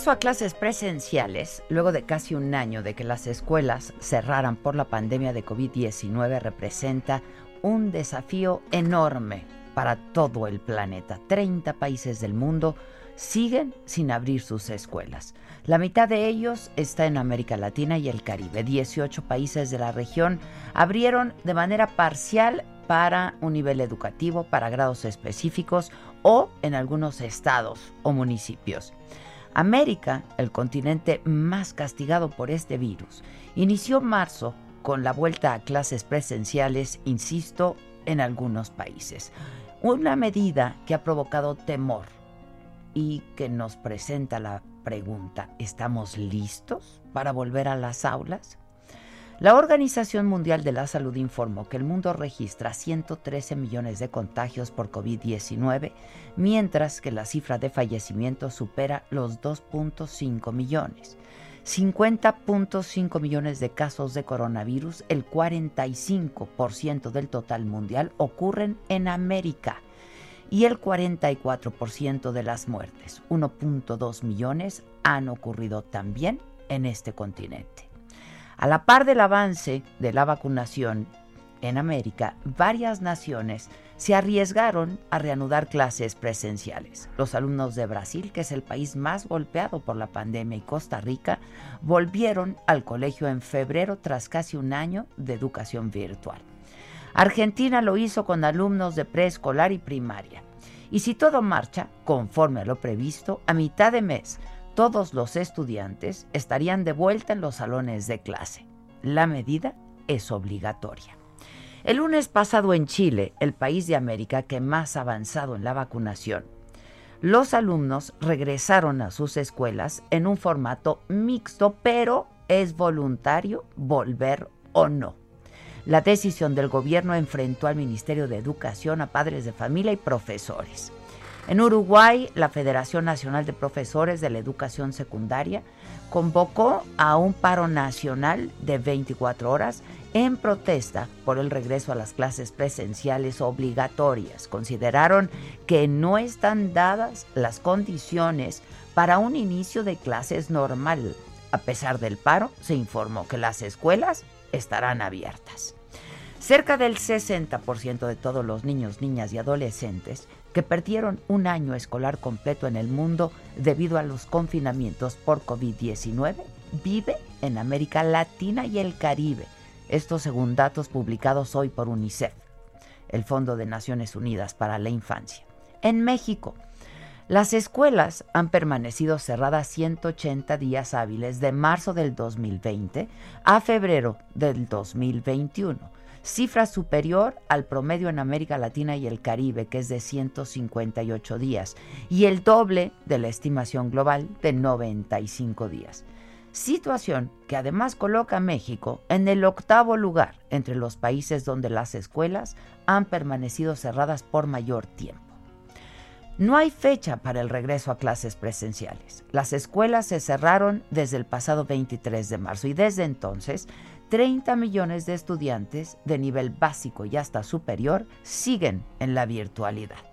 Regreso a clases presenciales, luego de casi un año de que las escuelas cerraran por la pandemia de COVID-19, representa un desafío enorme para todo el planeta. 30 países del mundo siguen sin abrir sus escuelas. La mitad de ellos está en América Latina y el Caribe. 18 países de la región abrieron de manera parcial para un nivel educativo, para grados específicos o en algunos estados o municipios. América, el continente más castigado por este virus, inició marzo con la vuelta a clases presenciales, insisto, en algunos países. Una medida que ha provocado temor y que nos presenta la pregunta, ¿estamos listos para volver a las aulas? La Organización Mundial de la Salud informó que el mundo registra 113 millones de contagios por COVID-19, mientras que la cifra de fallecimientos supera los 2.5 millones. 50.5 millones de casos de coronavirus, el 45% del total mundial, ocurren en América y el 44% de las muertes, 1.2 millones, han ocurrido también en este continente. A la par del avance de la vacunación en América, varias naciones se arriesgaron a reanudar clases presenciales. Los alumnos de Brasil, que es el país más golpeado por la pandemia, y Costa Rica, volvieron al colegio en febrero tras casi un año de educación virtual. Argentina lo hizo con alumnos de preescolar y primaria. Y si todo marcha conforme a lo previsto, a mitad de mes todos los estudiantes estarían de vuelta en los salones de clase. La medida es obligatoria. El lunes pasado en Chile, el país de América que más avanzado en la vacunación, los alumnos regresaron a sus escuelas en un formato mixto, pero es voluntario volver o no. La decisión del gobierno enfrentó al Ministerio de Educación, a padres de familia y profesores. En Uruguay, la Federación Nacional de Profesores de la Educación Secundaria convocó a un paro nacional de 24 horas en protesta por el regreso a las clases presenciales obligatorias. Consideraron que no están dadas las condiciones para un inicio de clases normal. A pesar del paro, se informó que las escuelas estarán abiertas. Cerca del 60% de todos los niños, niñas y adolescentes que perdieron un año escolar completo en el mundo debido a los confinamientos por COVID-19 vive en América Latina y el Caribe. Esto según datos publicados hoy por UNICEF, el Fondo de Naciones Unidas para la Infancia. En México, las escuelas han permanecido cerradas 180 días hábiles de marzo del 2020 a febrero del 2021 cifra superior al promedio en América Latina y el Caribe, que es de 158 días, y el doble de la estimación global de 95 días. Situación que además coloca a México en el octavo lugar entre los países donde las escuelas han permanecido cerradas por mayor tiempo. No hay fecha para el regreso a clases presenciales. Las escuelas se cerraron desde el pasado 23 de marzo y desde entonces 30 millones de estudiantes de nivel básico y hasta superior siguen en la virtualidad.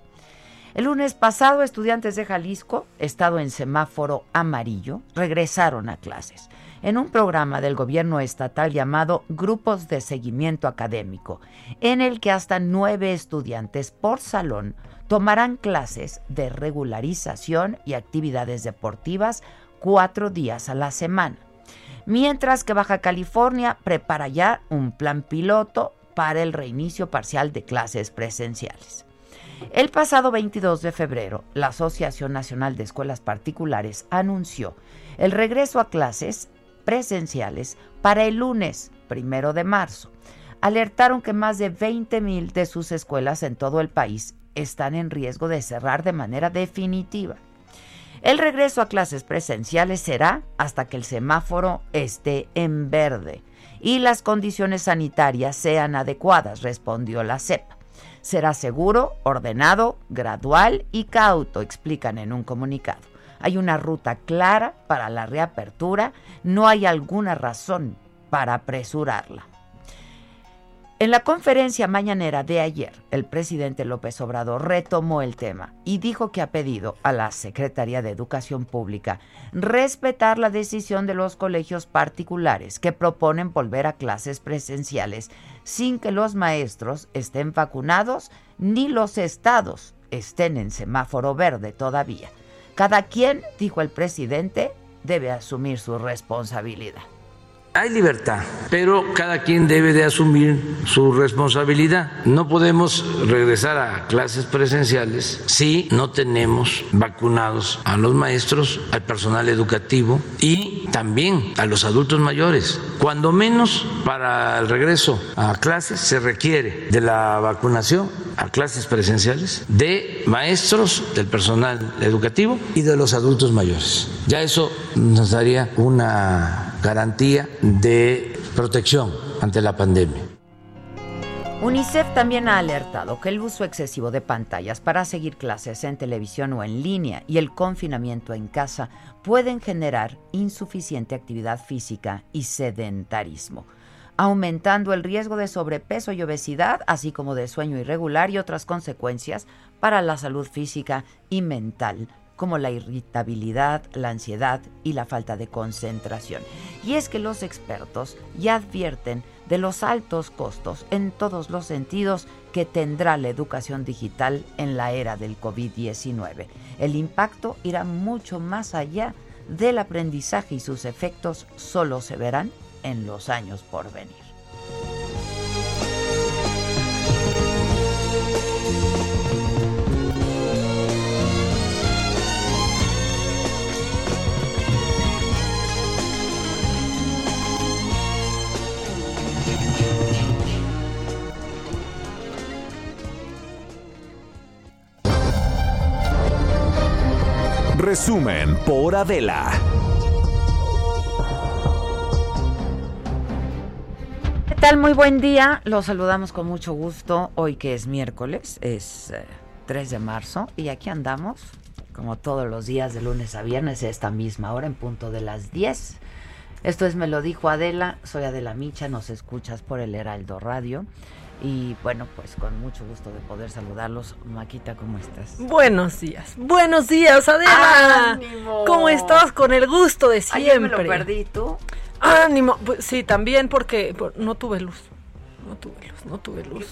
El lunes pasado, estudiantes de Jalisco, estado en semáforo amarillo, regresaron a clases en un programa del gobierno estatal llamado Grupos de Seguimiento Académico, en el que hasta nueve estudiantes por salón tomarán clases de regularización y actividades deportivas cuatro días a la semana mientras que Baja California prepara ya un plan piloto para el reinicio parcial de clases presenciales. El pasado 22 de febrero, la Asociación Nacional de Escuelas Particulares anunció el regreso a clases presenciales para el lunes primero de marzo. Alertaron que más de 20 mil de sus escuelas en todo el país están en riesgo de cerrar de manera definitiva. El regreso a clases presenciales será hasta que el semáforo esté en verde y las condiciones sanitarias sean adecuadas, respondió la CEP. Será seguro, ordenado, gradual y cauto, explican en un comunicado. Hay una ruta clara para la reapertura, no hay alguna razón para apresurarla. En la conferencia mañanera de ayer, el presidente López Obrador retomó el tema y dijo que ha pedido a la Secretaría de Educación Pública respetar la decisión de los colegios particulares que proponen volver a clases presenciales sin que los maestros estén vacunados ni los estados estén en semáforo verde todavía. Cada quien, dijo el presidente, debe asumir su responsabilidad. Hay libertad, pero cada quien debe de asumir su responsabilidad. No podemos regresar a clases presenciales si no tenemos vacunados a los maestros, al personal educativo y también a los adultos mayores. Cuando menos para el regreso a clases se requiere de la vacunación a clases presenciales de maestros, del personal educativo y de los adultos mayores. Ya eso nos daría una garantía de protección ante la pandemia. UNICEF también ha alertado que el uso excesivo de pantallas para seguir clases en televisión o en línea y el confinamiento en casa pueden generar insuficiente actividad física y sedentarismo, aumentando el riesgo de sobrepeso y obesidad, así como de sueño irregular y otras consecuencias para la salud física y mental como la irritabilidad, la ansiedad y la falta de concentración. Y es que los expertos ya advierten de los altos costos en todos los sentidos que tendrá la educación digital en la era del COVID-19. El impacto irá mucho más allá del aprendizaje y sus efectos solo se verán en los años por venir. Resumen por Adela. Tal? Muy buen día. Los saludamos con mucho gusto. Hoy que es miércoles, es 3 eh, de marzo y aquí andamos, como todos los días de lunes a viernes, esta misma hora en punto de las 10. Esto es Me lo dijo Adela, soy Adela Micha, nos escuchas por el Heraldo Radio. Y bueno, pues con mucho gusto de poder saludarlos. Maquita, ¿cómo estás? Buenos días. Buenos días, Adela. ¡Ánimo! ¿Cómo estás? Con el gusto de siempre. Ayer me lo perdí, ¿tú? Ánimo. Pues, sí, también porque no tuve luz. No tuve luz, no tuve luz.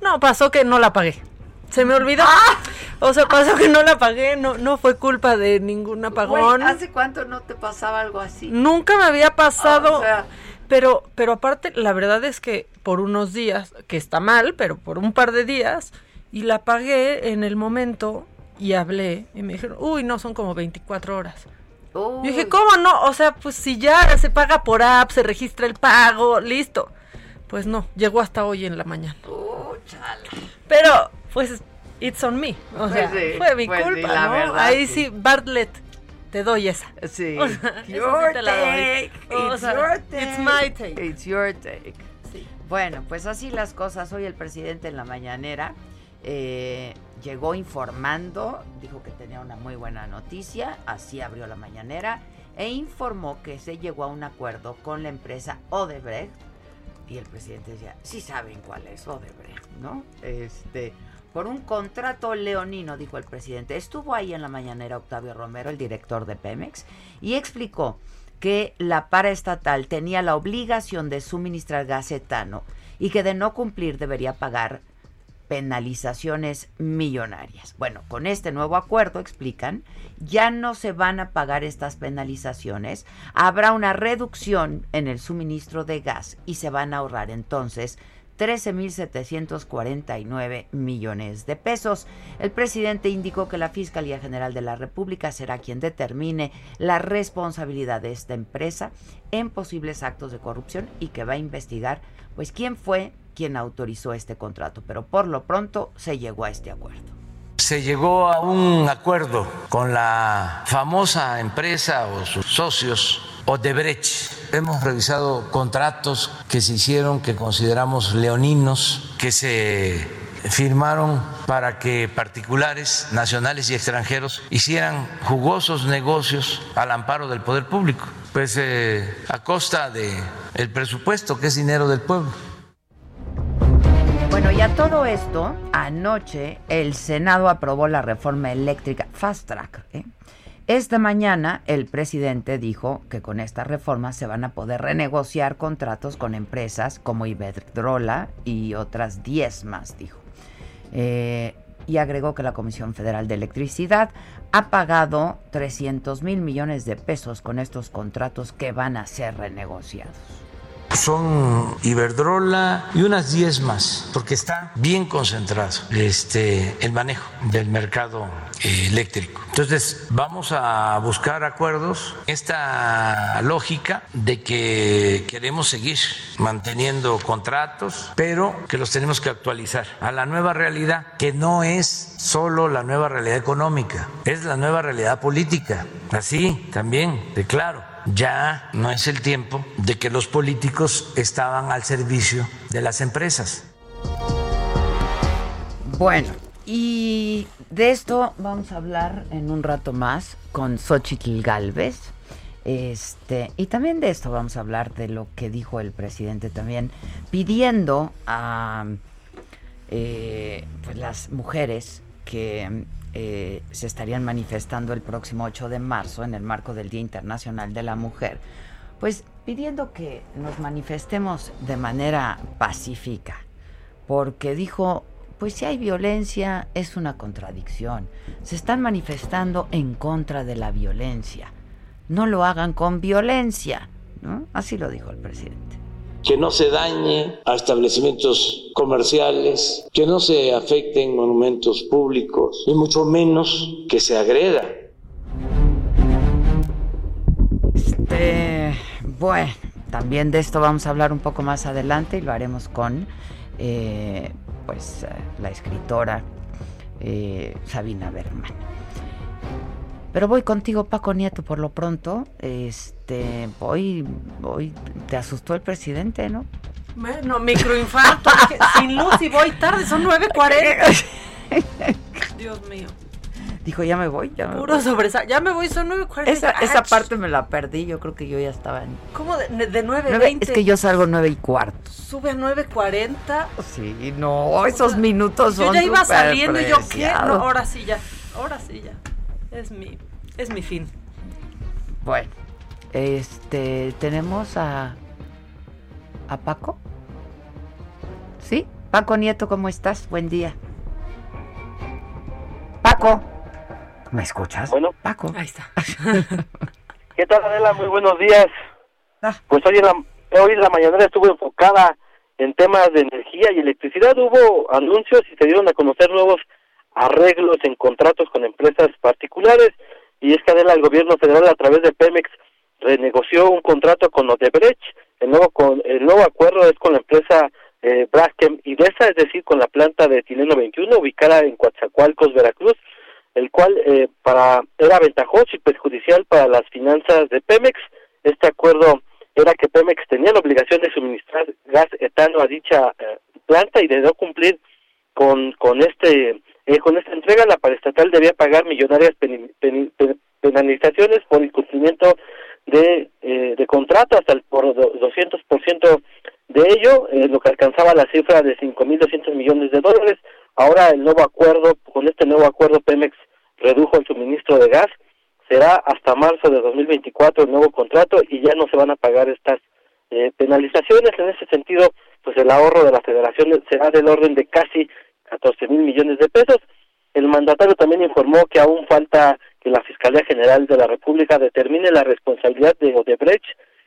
No, pasó que no la pagué. Se me olvidó. ¡Ah! O sea, pasó que no la pagué, no, no fue culpa de ningún apagón. ¿Hace cuánto no te pasaba algo así? Nunca me había pasado. o sea, pero, pero aparte, la verdad es que por unos días, que está mal, pero por un par de días, y la pagué en el momento y hablé y me dijeron, uy, no, son como 24 horas. Yo dije, ¿cómo no? O sea, pues si ya se paga por app, se registra el pago, listo. Pues no, llegó hasta hoy en la mañana. Pero, pues, it's on me. O pues sea, fue mi pues culpa, ¿no? Ahí sí, Bartlett te doy esa. Sí. your take. It's your take. It's my take. It's your take. Sí. Bueno, pues así las cosas. Hoy el presidente en la mañanera eh, llegó informando, dijo que tenía una muy buena noticia, así abrió la mañanera, e informó que se llegó a un acuerdo con la empresa Odebrecht. Y el presidente decía, sí saben cuál es Odebrecht, ¿no? Este por un contrato leonino, dijo el presidente. Estuvo ahí en la mañanera Octavio Romero, el director de Pemex, y explicó que la paraestatal tenía la obligación de suministrar gas etano y que de no cumplir debería pagar penalizaciones millonarias. Bueno, con este nuevo acuerdo, explican, ya no se van a pagar estas penalizaciones, habrá una reducción en el suministro de gas y se van a ahorrar entonces 13.749 millones de pesos. El presidente indicó que la Fiscalía General de la República será quien determine la responsabilidad de esta empresa en posibles actos de corrupción y que va a investigar pues quién fue quien autorizó este contrato, pero por lo pronto se llegó a este acuerdo se llegó a un acuerdo con la famosa empresa o sus socios Odebrecht. Hemos revisado contratos que se hicieron que consideramos leoninos, que se firmaron para que particulares, nacionales y extranjeros hicieran jugosos negocios al amparo del poder público, pues eh, a costa de el presupuesto que es dinero del pueblo. Bueno, y a todo esto, anoche el Senado aprobó la reforma eléctrica Fast Track. ¿eh? Esta mañana el presidente dijo que con esta reforma se van a poder renegociar contratos con empresas como Iberdrola y otras 10 más, dijo. Eh, y agregó que la Comisión Federal de Electricidad ha pagado 300 mil millones de pesos con estos contratos que van a ser renegociados son Iberdrola y unas 10 más, porque está bien concentrado este, el manejo del mercado eh, eléctrico. Entonces, vamos a buscar acuerdos. Esta lógica de que queremos seguir manteniendo contratos, pero que los tenemos que actualizar a la nueva realidad, que no es solo la nueva realidad económica, es la nueva realidad política. Así también, de claro ya no es el tiempo de que los políticos estaban al servicio de las empresas. Bueno, y de esto vamos a hablar en un rato más con Xochitl Galvez. Este, y también de esto vamos a hablar de lo que dijo el presidente también, pidiendo a eh, pues las mujeres que eh, se estarían manifestando el próximo 8 de marzo en el marco del Día Internacional de la Mujer, pues pidiendo que nos manifestemos de manera pacífica, porque dijo, pues si hay violencia es una contradicción, se están manifestando en contra de la violencia, no lo hagan con violencia, ¿no? Así lo dijo el presidente que no se dañe a establecimientos comerciales, que no se afecten monumentos públicos, y mucho menos que se agreda. Este, bueno, también de esto vamos a hablar un poco más adelante y lo haremos con eh, pues eh, la escritora eh, Sabina Berman. Pero voy contigo, Paco Nieto, por lo pronto. Este, voy, voy, te asustó el presidente, ¿no? Bueno, microinfarto, sin luz y voy tarde, son 9.40. Dios mío. Dijo, ya me voy, ya me Puro voy. ya me voy, son 9.40. Esa, esa parte me la perdí, yo creo que yo ya estaba en... ¿Cómo de, de 9.20? Es que yo salgo 9 y cuarto. Sube a 9.40. Sí, no, esos minutos son Yo ya iba saliendo y yo, ¿qué? No, ahora sí ya, ahora sí ya. Es mi, es mi fin. Bueno, este, tenemos a, a Paco. ¿Sí? Paco Nieto, ¿cómo estás? Buen día. Paco. ¿Me escuchas? Bueno. Paco. Ahí está. ¿Qué tal, Adela? Muy buenos días. Ah. Pues hoy en, la, hoy en la mañana estuvo enfocada en temas de energía y electricidad. Hubo anuncios y se dieron a conocer nuevos arreglos en contratos con empresas particulares y es que Adela, el gobierno federal a través de Pemex renegoció un contrato con Odebrecht, el nuevo, con, el nuevo acuerdo es con la empresa eh, Braskem Idesa, es decir, con la planta de Tileno 21 ubicada en Coatzacoalcos, Veracruz, el cual eh, para era ventajoso y perjudicial para las finanzas de Pemex. Este acuerdo era que Pemex tenía la obligación de suministrar gas etano a dicha eh, planta y de no cumplir con, con este eh, con esta entrega, la paraestatal debía pagar millonarias penalizaciones por incumplimiento de, eh, de contrato hasta el por 200% de ello, eh, lo que alcanzaba la cifra de 5.200 millones de dólares. Ahora el nuevo acuerdo, con este nuevo acuerdo Pemex redujo el suministro de gas, será hasta marzo de 2024 el nuevo contrato y ya no se van a pagar estas eh, penalizaciones. En ese sentido, pues el ahorro de la federación será del orden de casi 14 mil millones de pesos. El mandatario también informó que aún falta que la Fiscalía General de la República determine la responsabilidad de Odebrecht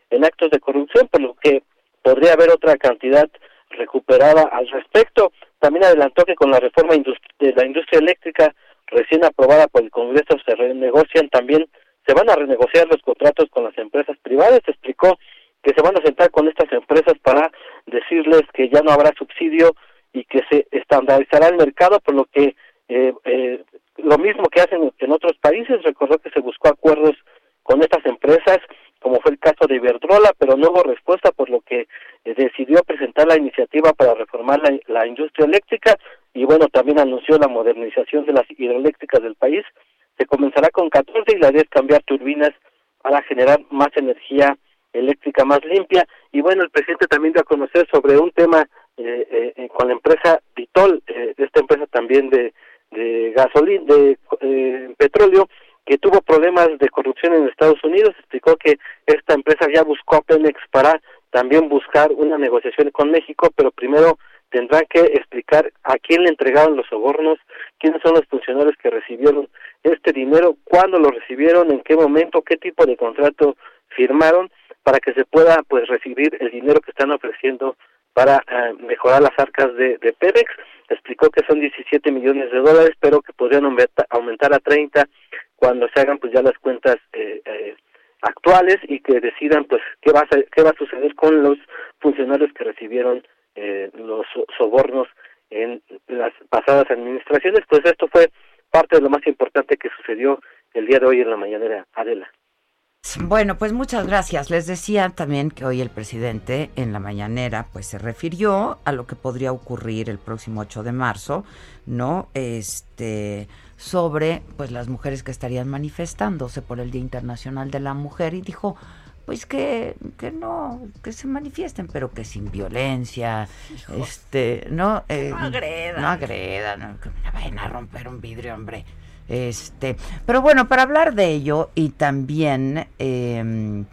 en actos de corrupción, por lo que podría haber otra cantidad recuperada al respecto. También adelantó que con la reforma de la industria eléctrica recién aprobada por el Congreso se renegocian también, se van a renegociar los contratos con las empresas privadas. Explicó que se van a sentar con estas empresas para decirles que ya no habrá subsidio y que se estandarizará el mercado, por lo que eh, eh, lo mismo que hacen en otros países. Recordó que se buscó acuerdos con estas empresas, como fue el caso de Iberdrola, pero no hubo respuesta, por lo que eh, decidió presentar la iniciativa para reformar la, industria eléctrica y bueno, también anunció la modernización de las hidroeléctricas del país. Se comenzará con 14 y la idea es cambiar turbinas para generar más energía eléctrica más limpia. Y bueno, el presidente también dio a conocer sobre un tema eh, eh, eh con la empresa Vitol, eh, esta empresa también de, de gasolina, de eh, petróleo, que tuvo problemas de corrupción en Estados Unidos. Explicó que esta empresa ya buscó a Pemex para también buscar una negociación con México, pero primero tendrán que explicar a quién le entregaron los sobornos, quiénes son los funcionarios que recibieron este dinero, cuándo lo recibieron, en qué momento, qué tipo de contrato firmaron para que se pueda pues recibir el dinero que están ofreciendo para eh, mejorar las arcas de, de Pemex. Explicó que son 17 millones de dólares, pero que podrían aumentar a 30 cuando se hagan pues ya las cuentas eh, eh, actuales y que decidan pues qué va a, qué va a suceder con los funcionarios que recibieron eh, los sobornos en las pasadas administraciones, pues esto fue parte de lo más importante que sucedió el día de hoy en la mañanera, Adela. Bueno, pues muchas gracias. Les decía también que hoy el presidente en la mañanera pues se refirió a lo que podría ocurrir el próximo 8 de marzo, ¿no? Este sobre pues las mujeres que estarían manifestándose por el Día Internacional de la Mujer y dijo, pues que, que no, que se manifiesten, pero que sin violencia, este, no, eh, no agredan, no agredan, que vayan a romper un vidrio, hombre. Este, pero bueno, para hablar de ello y también em,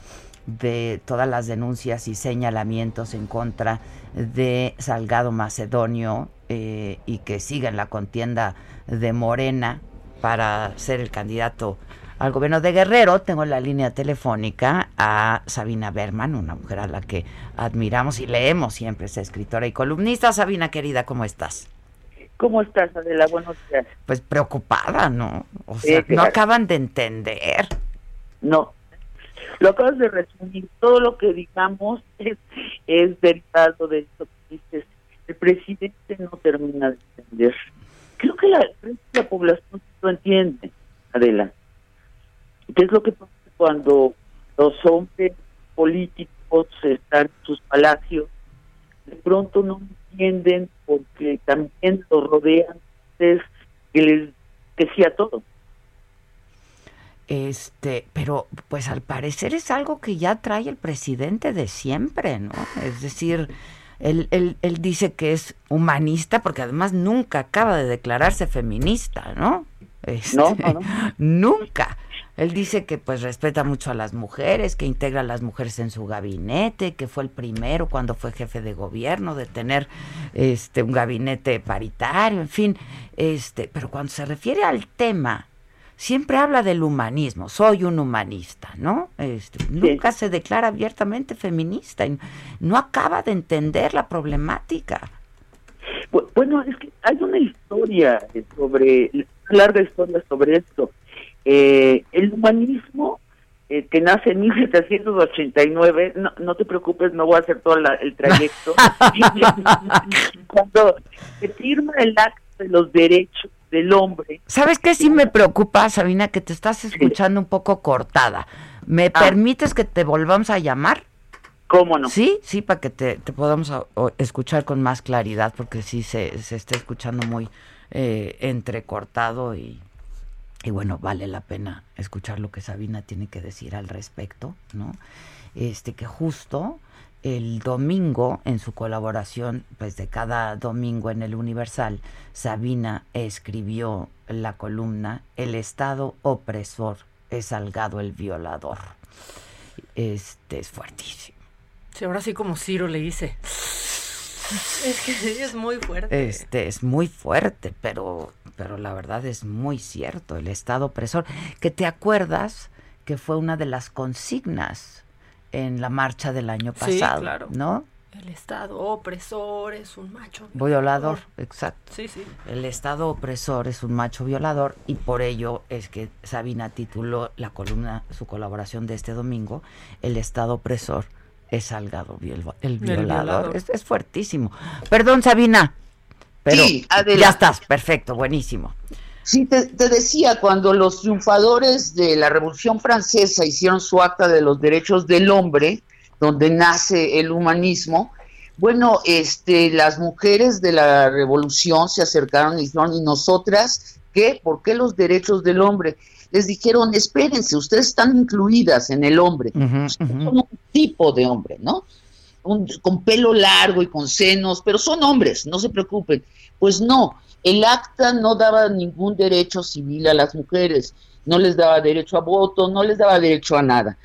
de todas las denuncias y señalamientos en contra de Salgado Macedonio eh, y que siga en la contienda de Morena para ser el candidato al gobierno de Guerrero, tengo en la línea telefónica a Sabina Berman, una mujer a la que admiramos y leemos siempre, es escritora y columnista. Sabina, querida, ¿cómo estás? ¿Cómo estás, Adela? Buenos días. Pues preocupada, ¿no? O sea, no acaban de entender. No. Lo acabas de resumir. Todo lo que digamos es, es derivado de esto que dices. El presidente no termina de entender. Creo que la, la población lo entiende, Adela. ¿Qué es lo que pasa cuando los hombres políticos están en sus palacios? De pronto no entienden porque también lo rodean es que les decía todo. Este, pero pues al parecer es algo que ya trae el presidente de siempre, ¿no? Es decir, él, él, él dice que es humanista porque además nunca acaba de declararse feminista, ¿no? no, no, no. nunca. Él dice que pues respeta mucho a las mujeres, que integra a las mujeres en su gabinete, que fue el primero cuando fue jefe de gobierno de tener este un gabinete paritario, en fin, este, pero cuando se refiere al tema siempre habla del humanismo, soy un humanista, ¿no? Este, nunca se declara abiertamente feminista y no acaba de entender la problemática. Bueno, es que hay una historia sobre, una larga historia sobre esto. Eh, el humanismo eh, que nace en 1789, no, no te preocupes, no voy a hacer todo el trayecto. Cuando se firma el acto de los derechos del hombre. ¿Sabes qué sí me preocupa, Sabina? Que te estás escuchando un poco cortada. ¿Me ah. permites que te volvamos a llamar? ¿Cómo no? Sí, sí, para que te, podamos escuchar con más claridad, porque sí se, se está escuchando muy eh, entrecortado y y bueno, vale la pena escuchar lo que Sabina tiene que decir al respecto, ¿no? Este que justo el domingo en su colaboración pues de cada domingo en el Universal, Sabina escribió la columna El Estado opresor es Salgado el violador. Este es fuertísimo. Sí, ahora sí como Ciro le dice. Es que es muy fuerte. Este es muy fuerte, pero, pero la verdad es muy cierto. El Estado opresor, que te acuerdas que fue una de las consignas en la marcha del año pasado, claro. ¿no? El Estado opresor es un macho violador. exacto. Sí, sí. El Estado opresor es un macho violador y por ello es que Sabina tituló la columna, su colaboración de este domingo, El Estado opresor es Salgado el, violador. Es, fuertísimo. Perdón, Sabina. pero ya estás, perfecto, buenísimo. Sí, te, decía, cuando los triunfadores de la Revolución Francesa hicieron su acta de los derechos del hombre, donde nace el humanismo, bueno, este, las mujeres de la revolución se acercaron y dijeron, ¿y nosotras qué? ¿Por qué los derechos del hombre? Les dijeron, espérense, ustedes están incluidas en el hombre, son un tipo de hombre, ¿no? con pelo largo y con senos, pero son hombres, no se preocupen. Pues no, el acta no daba ningún derecho civil a las mujeres, no les daba derecho a voto, no les daba derecho a nada.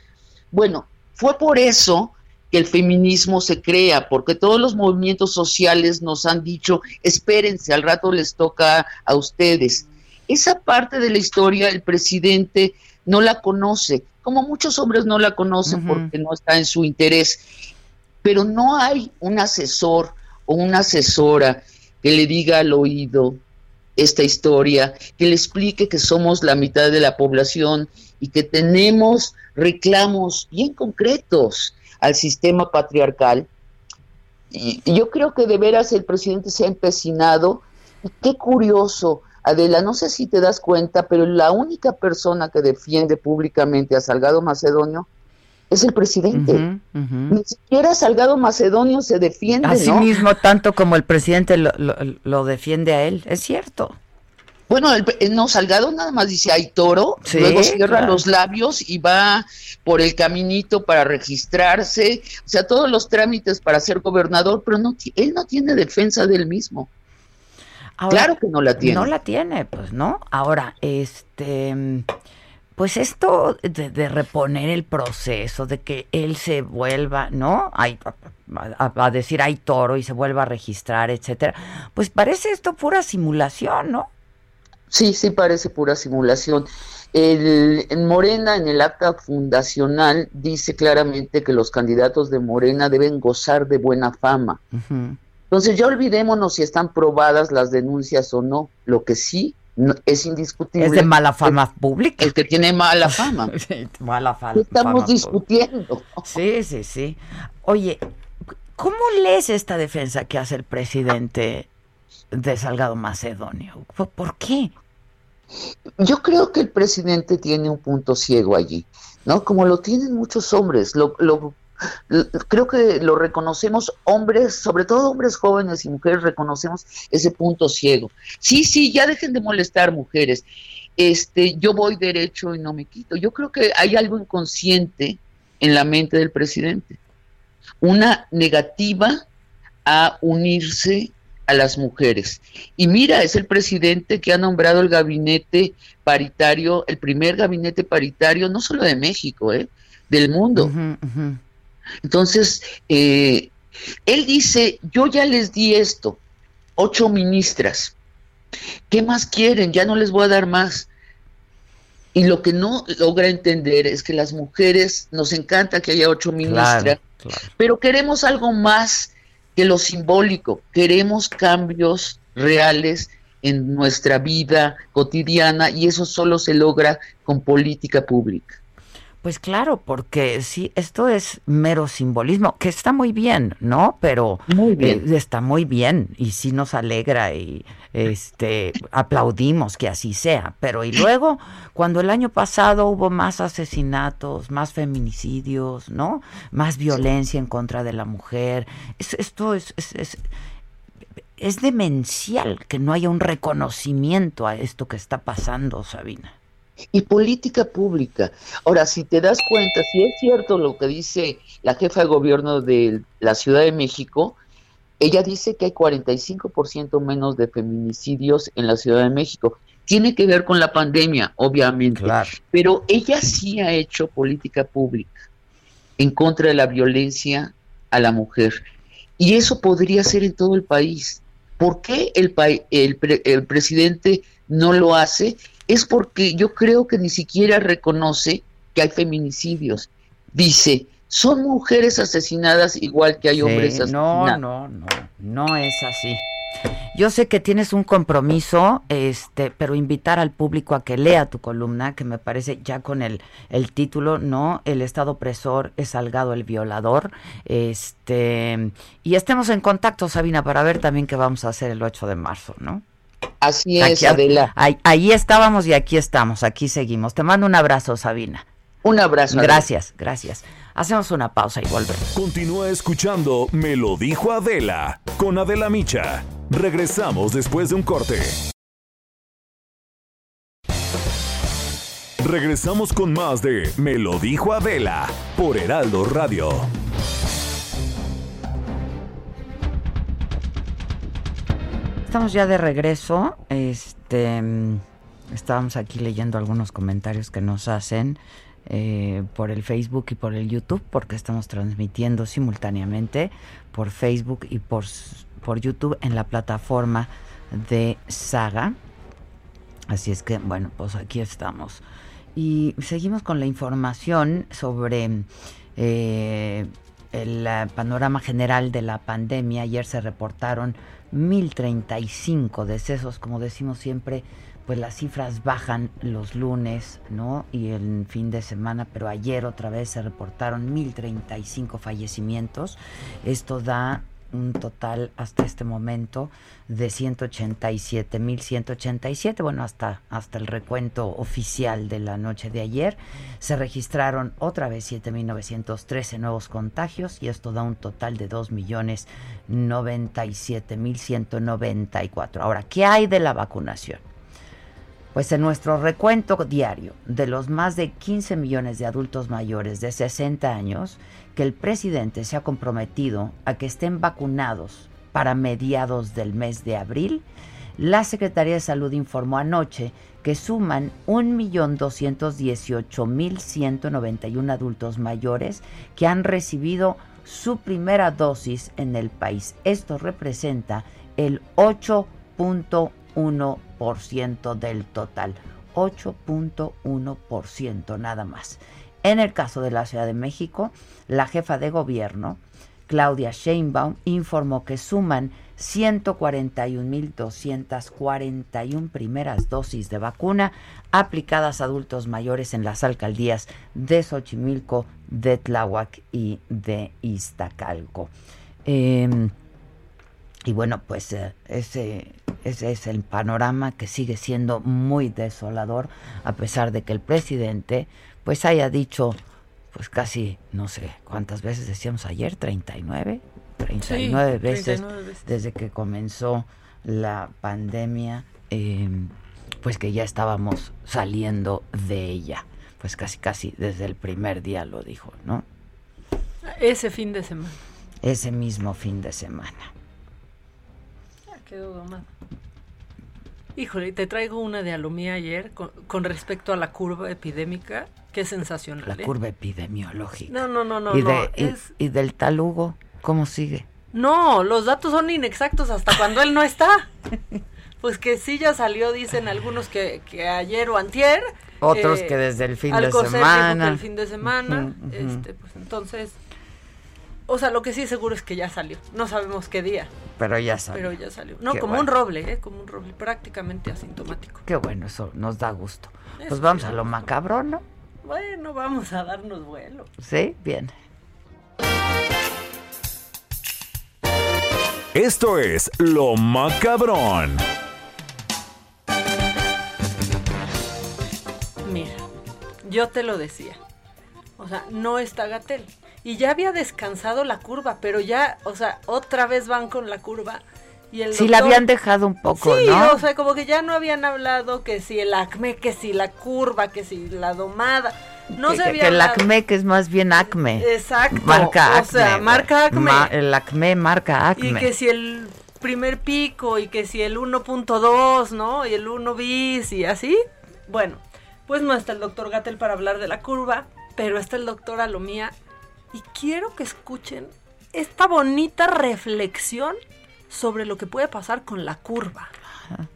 Bueno, fue por eso que el feminismo se crea, porque todos los movimientos sociales nos han dicho, espérense, al rato les toca a ustedes. Esa parte de la historia el presidente no la conoce, como muchos hombres no la conocen porque no está en su interés, pero no hay un asesor o una asesora que le diga al oído esta historia, que le explique que somos la mitad de la población y que tenemos reclamos bien concretos al sistema patriarcal. Y yo creo que de veras el presidente se ha empecinado. Y qué curioso, Adela, no sé si te das cuenta, pero la única persona que defiende públicamente a Salgado Macedonio es el presidente. Ni siquiera Salgado Macedonio se defiende. Así mismo, tanto como el presidente lo, defiende a él, es cierto. Bueno, el, no, Salgado nada más dice hay toro, luego cierra los labios y va por el caminito para registrarse, o sea, todos los trámites para ser gobernador, pero no, él no tiene defensa del mismo. Claro que no la tiene. No la tiene, pues no. Ahora, este pues esto de, reponer el proceso, de que él se vuelva, ¿no? a, decir hay toro y se vuelva a registrar, etcétera, pues parece esto pura simulación, ¿no? Sí, sí parece pura simulación. El, en Morena, en el acta fundacional, dice claramente que los candidatos de Morena deben gozar de buena fama. Entonces ya olvidémonos si están probadas las denuncias o no. Lo que sí es indiscutible. Es de mala fama pública. El que tiene mala fama. mala fama. Estamos discutiendo. Sí, sí, sí. Oye, ¿cómo lees esta defensa que hace el presidente de Salgado Macedonio? ¿Por qué? Yo creo que el presidente tiene un punto ciego allí, ¿no? Como lo tienen muchos hombres. Lo, lo creo que lo reconocemos hombres, sobre todo hombres jóvenes y mujeres, reconocemos ese punto ciego. Sí, sí, ya dejen de molestar mujeres. Este, yo voy derecho y no me quito. Yo creo que hay algo inconsciente en la mente del presidente. Una negativa a unirse a las mujeres. Y mira, es el presidente que ha nombrado el gabinete paritario, el primer gabinete paritario, no solo de México, ¿eh? del mundo. Entonces, eh, él dice, yo ya les di esto, ocho ministras, ¿qué más quieren? Ya no les voy a dar más. Y lo que no logra entender es que las mujeres nos encanta que haya ocho ministras, pero queremos algo más que lo simbólico, queremos cambios reales en nuestra vida cotidiana y eso solo se logra con política pública. Pues claro, porque sí, esto es mero simbolismo, que está muy bien, ¿no? Pero eh, está muy bien y sí nos alegra y este aplaudimos que así sea. Pero y luego, cuando el año pasado hubo más asesinatos, más feminicidios, ¿no? Más violencia en contra de la mujer, esto es, es, es demencial que no haya un reconocimiento a esto que está pasando, Sabina y política pública. Ahora, si te das cuenta, si es cierto lo que dice la jefa de gobierno de la Ciudad de México, ella dice que hay 45% menos de feminicidios en la Ciudad de México. Tiene que ver con la pandemia, obviamente, pero ella sí ha hecho política pública en contra de la violencia a la mujer. Y eso podría ser en todo el país. ¿Por qué el, el, el presidente no lo hace? Es porque yo creo que ni siquiera reconoce que hay feminicidios. Dice, son mujeres asesinadas igual que hay hombres asesinados. No, no, no, no es así. Yo sé que tienes un compromiso, este, pero invitar al público a que lea tu columna, que me parece ya con el, el título, ¿no? El Estado opresor es Salgado el violador. Este, y estemos en contacto, Sabina, para ver también qué vamos a hacer el 8 de marzo, ¿no? Así es, Adela. Ahí, estábamos y aquí estamos, aquí seguimos. Te mando un abrazo, Sabina. Un abrazo. Gracias, gracias. Hacemos una pausa y volvemos. Continúa escuchando Me lo dijo Adela con Adela Micha. Regresamos después de un corte. Regresamos con más de Me lo dijo Adela por Heraldo Radio. Estamos ya de regreso. Este, estábamos aquí leyendo algunos comentarios que nos hacen eh, por el Facebook y por el YouTube, porque estamos transmitiendo simultáneamente por Facebook y por, por YouTube en la plataforma de Saga. Así es que, bueno, pues aquí estamos. Y seguimos con la información sobre eh, el panorama general de la pandemia. Ayer se reportaron 1035 decesos, como decimos siempre, pues las cifras bajan los lunes, ¿no? Y el fin de semana, pero ayer otra vez se reportaron 1035 fallecimientos. Esto da un total hasta este momento de 187.187. Bueno, hasta, hasta el recuento oficial de la noche de ayer se registraron otra vez 7.913 nuevos contagios y esto da un total de 2.097.194. Ahora, ¿qué hay de la vacunación? Pues en nuestro recuento diario de los más de 15 millones de adultos mayores de 60 años, que el presidente se ha comprometido a que estén vacunados para mediados del mes de abril, la Secretaría de Salud informó anoche que suman 1.218.191 adultos mayores que han recibido su primera dosis en el país. Esto representa el 8.1 1% del total. 8.1% nada más. En el caso de la Ciudad de México, la jefa de gobierno, Claudia Sheinbaum, informó que suman 141.241 primeras dosis de vacuna aplicadas a adultos mayores en las alcaldías de Xochimilco, de Tláhuac y de Iztacalco. Em, y bueno, pues eh, ese, ese es el panorama que sigue siendo muy desolador, a pesar de que el presidente pues haya dicho, pues casi, no sé cuántas veces decíamos ayer, 39, 39, veces, desde que comenzó la pandemia, em, pues que ya estábamos saliendo de ella. Pues casi, casi desde el primer día lo dijo, ¿no? Ese fin de semana. Ese mismo fin de semana quedó domado. Híjole, te traigo una de Alomía ayer con, respecto a la curva epidémica, es sensacional. La ¿eh? curva epidemiológica. No, no, no, no. ¿Y, y, del talugo, cómo sigue? No, los datos son inexactos hasta cuando él no está. Pues que sí ya salió, dicen algunos que, que ayer o antier. Otros eh, que desde el fin de semana. el fin de semana. Este, pues entonces o sea, lo que sí seguro es que ya salió. No sabemos qué día. Pero ya salió. Pero ya salió. No, como un roble, ¿eh? Como un roble, prácticamente asintomático. Qué bueno, eso nos da gusto. pues vamos a lo macabrón, ¿no? Bueno, vamos a darnos vuelo. Sí, bien. Esto es Lo Macabrón. Mira, yo te lo decía. O sea, no está Gatel y ya había descansado la curva, pero ya, o sea, otra vez van con la curva. Y el sí, la habían dejado un poco, sí, o sea, como que ya no habían hablado que si el acme, que si la curva, que si la domada. No se había Que el acme, que es más bien acme. Exacto. Marca acme. O sea, marca acme. el acme marca acme. Y que si el primer pico y que si el 1.2, ¿no? Y el 1 bis y así. Bueno, pues no está el doctor Gatel para hablar de la curva, pero está el doctor Alomía y quiero que escuchen esta bonita reflexión sobre lo que puede pasar con la curva.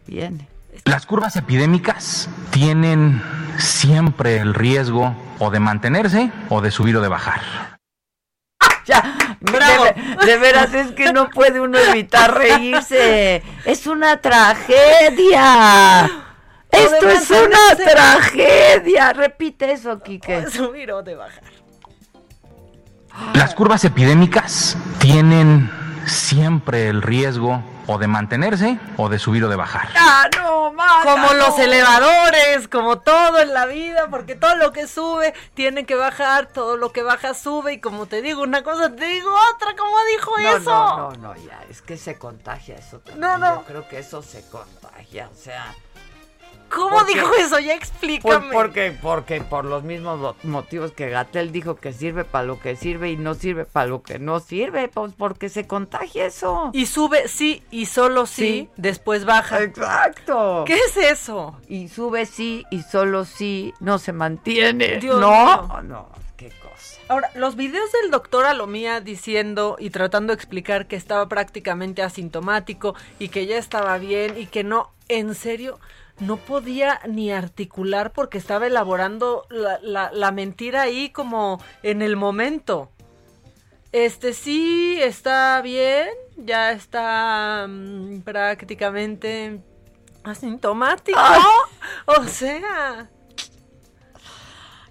Viene. Las curvas epidémicas tienen siempre el riesgo o de mantenerse o de subir o de bajar. Ya, Bravo. De, veras es que no puede uno evitar reírse. Es una tragedia. Esto es una tragedia. Repite eso, Quique. subir o de bajar. Las curvas epidémicas tienen siempre el riesgo o de mantenerse o de subir o de bajar. Ah, no, como los elevadores, como todo en la vida, porque todo lo que sube tiene que bajar, todo lo que baja sube y como te digo una cosa, te digo otra, como dijo eso? No, no, no, ya, es que se contagia eso también. No, no. Yo creo que eso se contagia, o sea, ¿Cómo dijo eso? Ya explícame. porque, porque por los mismos motivos que Gatel dijo que sirve para lo que sirve y no sirve para lo que no sirve, pues porque se contagia eso. Y sube sí y solo sí, después baja. Exacto. ¿Qué es eso? Y sube sí y solo sí no se mantiene. no, no, qué cosa. Ahora, los videos del doctor Alomía diciendo y tratando de explicar que estaba prácticamente asintomático y que ya estaba bien y que no, en serio, no podía ni articular porque estaba elaborando la, mentira ahí como en el momento. Este sí está bien, ya está mm, prácticamente asintomático. O sea,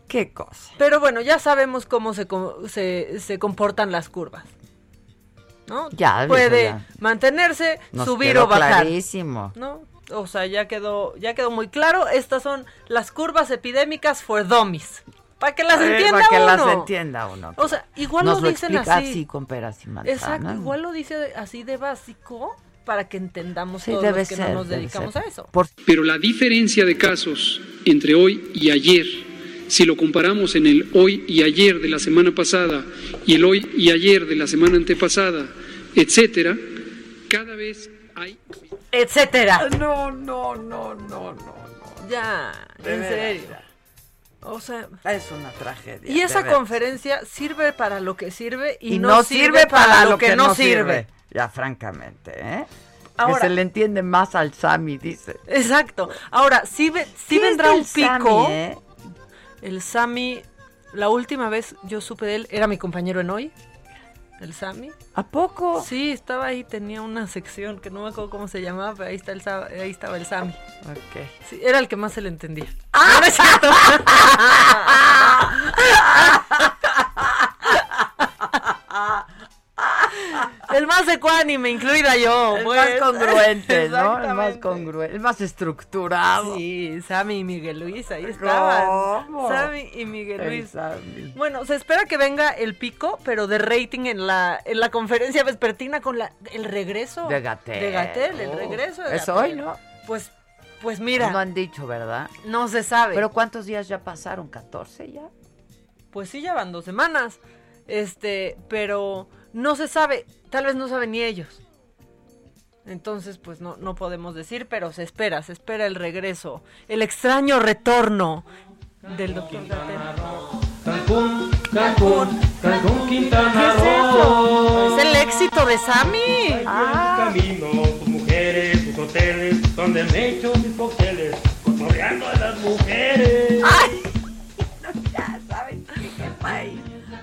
qué cosa. Pero bueno, ya sabemos cómo se, se, se comportan las curvas. ¿No? Ya, puede mantenerse, subir o bajar. Clarísimo. ¿No? O sea, ya quedó, ya quedó muy claro. Estas son las curvas epidémicas for dummies. Para que las eh, entienda uno. Para que las entienda uno. O sea, igual lo, dicen así. con peras y Exacto, igual lo dice así de básico para que entendamos todos los que no nos dedicamos a eso. Pero la diferencia de casos entre hoy y ayer, si lo comparamos en el hoy y ayer de la semana pasada y el hoy y ayer de la semana antepasada, etcétera, cada vez hay etcétera. No, no, no, no, no, Ya, en serio. O sea, es una tragedia. Y esa conferencia sirve para lo que sirve y, no, sirve, para, lo que, no sirve. Ya, francamente, ¿eh? Ahora, que se le entiende más al Sami, dice. Exacto. Ahora, si, si vendrá un pico. Eh? El Sami, la última vez yo supe de él, era mi compañero en hoy el Sami. ¿A poco? Sí, estaba ahí, tenía una sección que no me acuerdo cómo se llamaba, pero ahí, está el, ahí estaba el Sami. Ok. Sí, era el que más se le entendía. ¡Ah! el más ecuánime, incluida yo. El más pues. congruente, ¿no? El más congruente, el más estructurado. Sí, Sammy y Miguel Luis, ahí estaban. Sammy y Miguel Luis. Bueno, se espera que venga el pico, pero de rating en la, en la conferencia vespertina con la, el regreso. De Gatel. De Gatel, el regreso Es hoy, ¿no? Pues pues mira. No han dicho, ¿verdad? No se sabe. ¿Pero cuántos días ya pasaron? ¿14 ya? Pues sí, ya van dos semanas. Este, pero no se sabe, tal vez no saben ni ellos. Entonces, pues no, no podemos decir, pero se espera, se espera el regreso, el extraño retorno del doctor Cancún, Cancún, Cancún, Quintana Roo. Es, el éxito de Sammy. Ah. camino, tus mujeres, tus hoteles, donde me echo mis cócteles, cotorreando a las mujeres. Ay, ya saben qué país.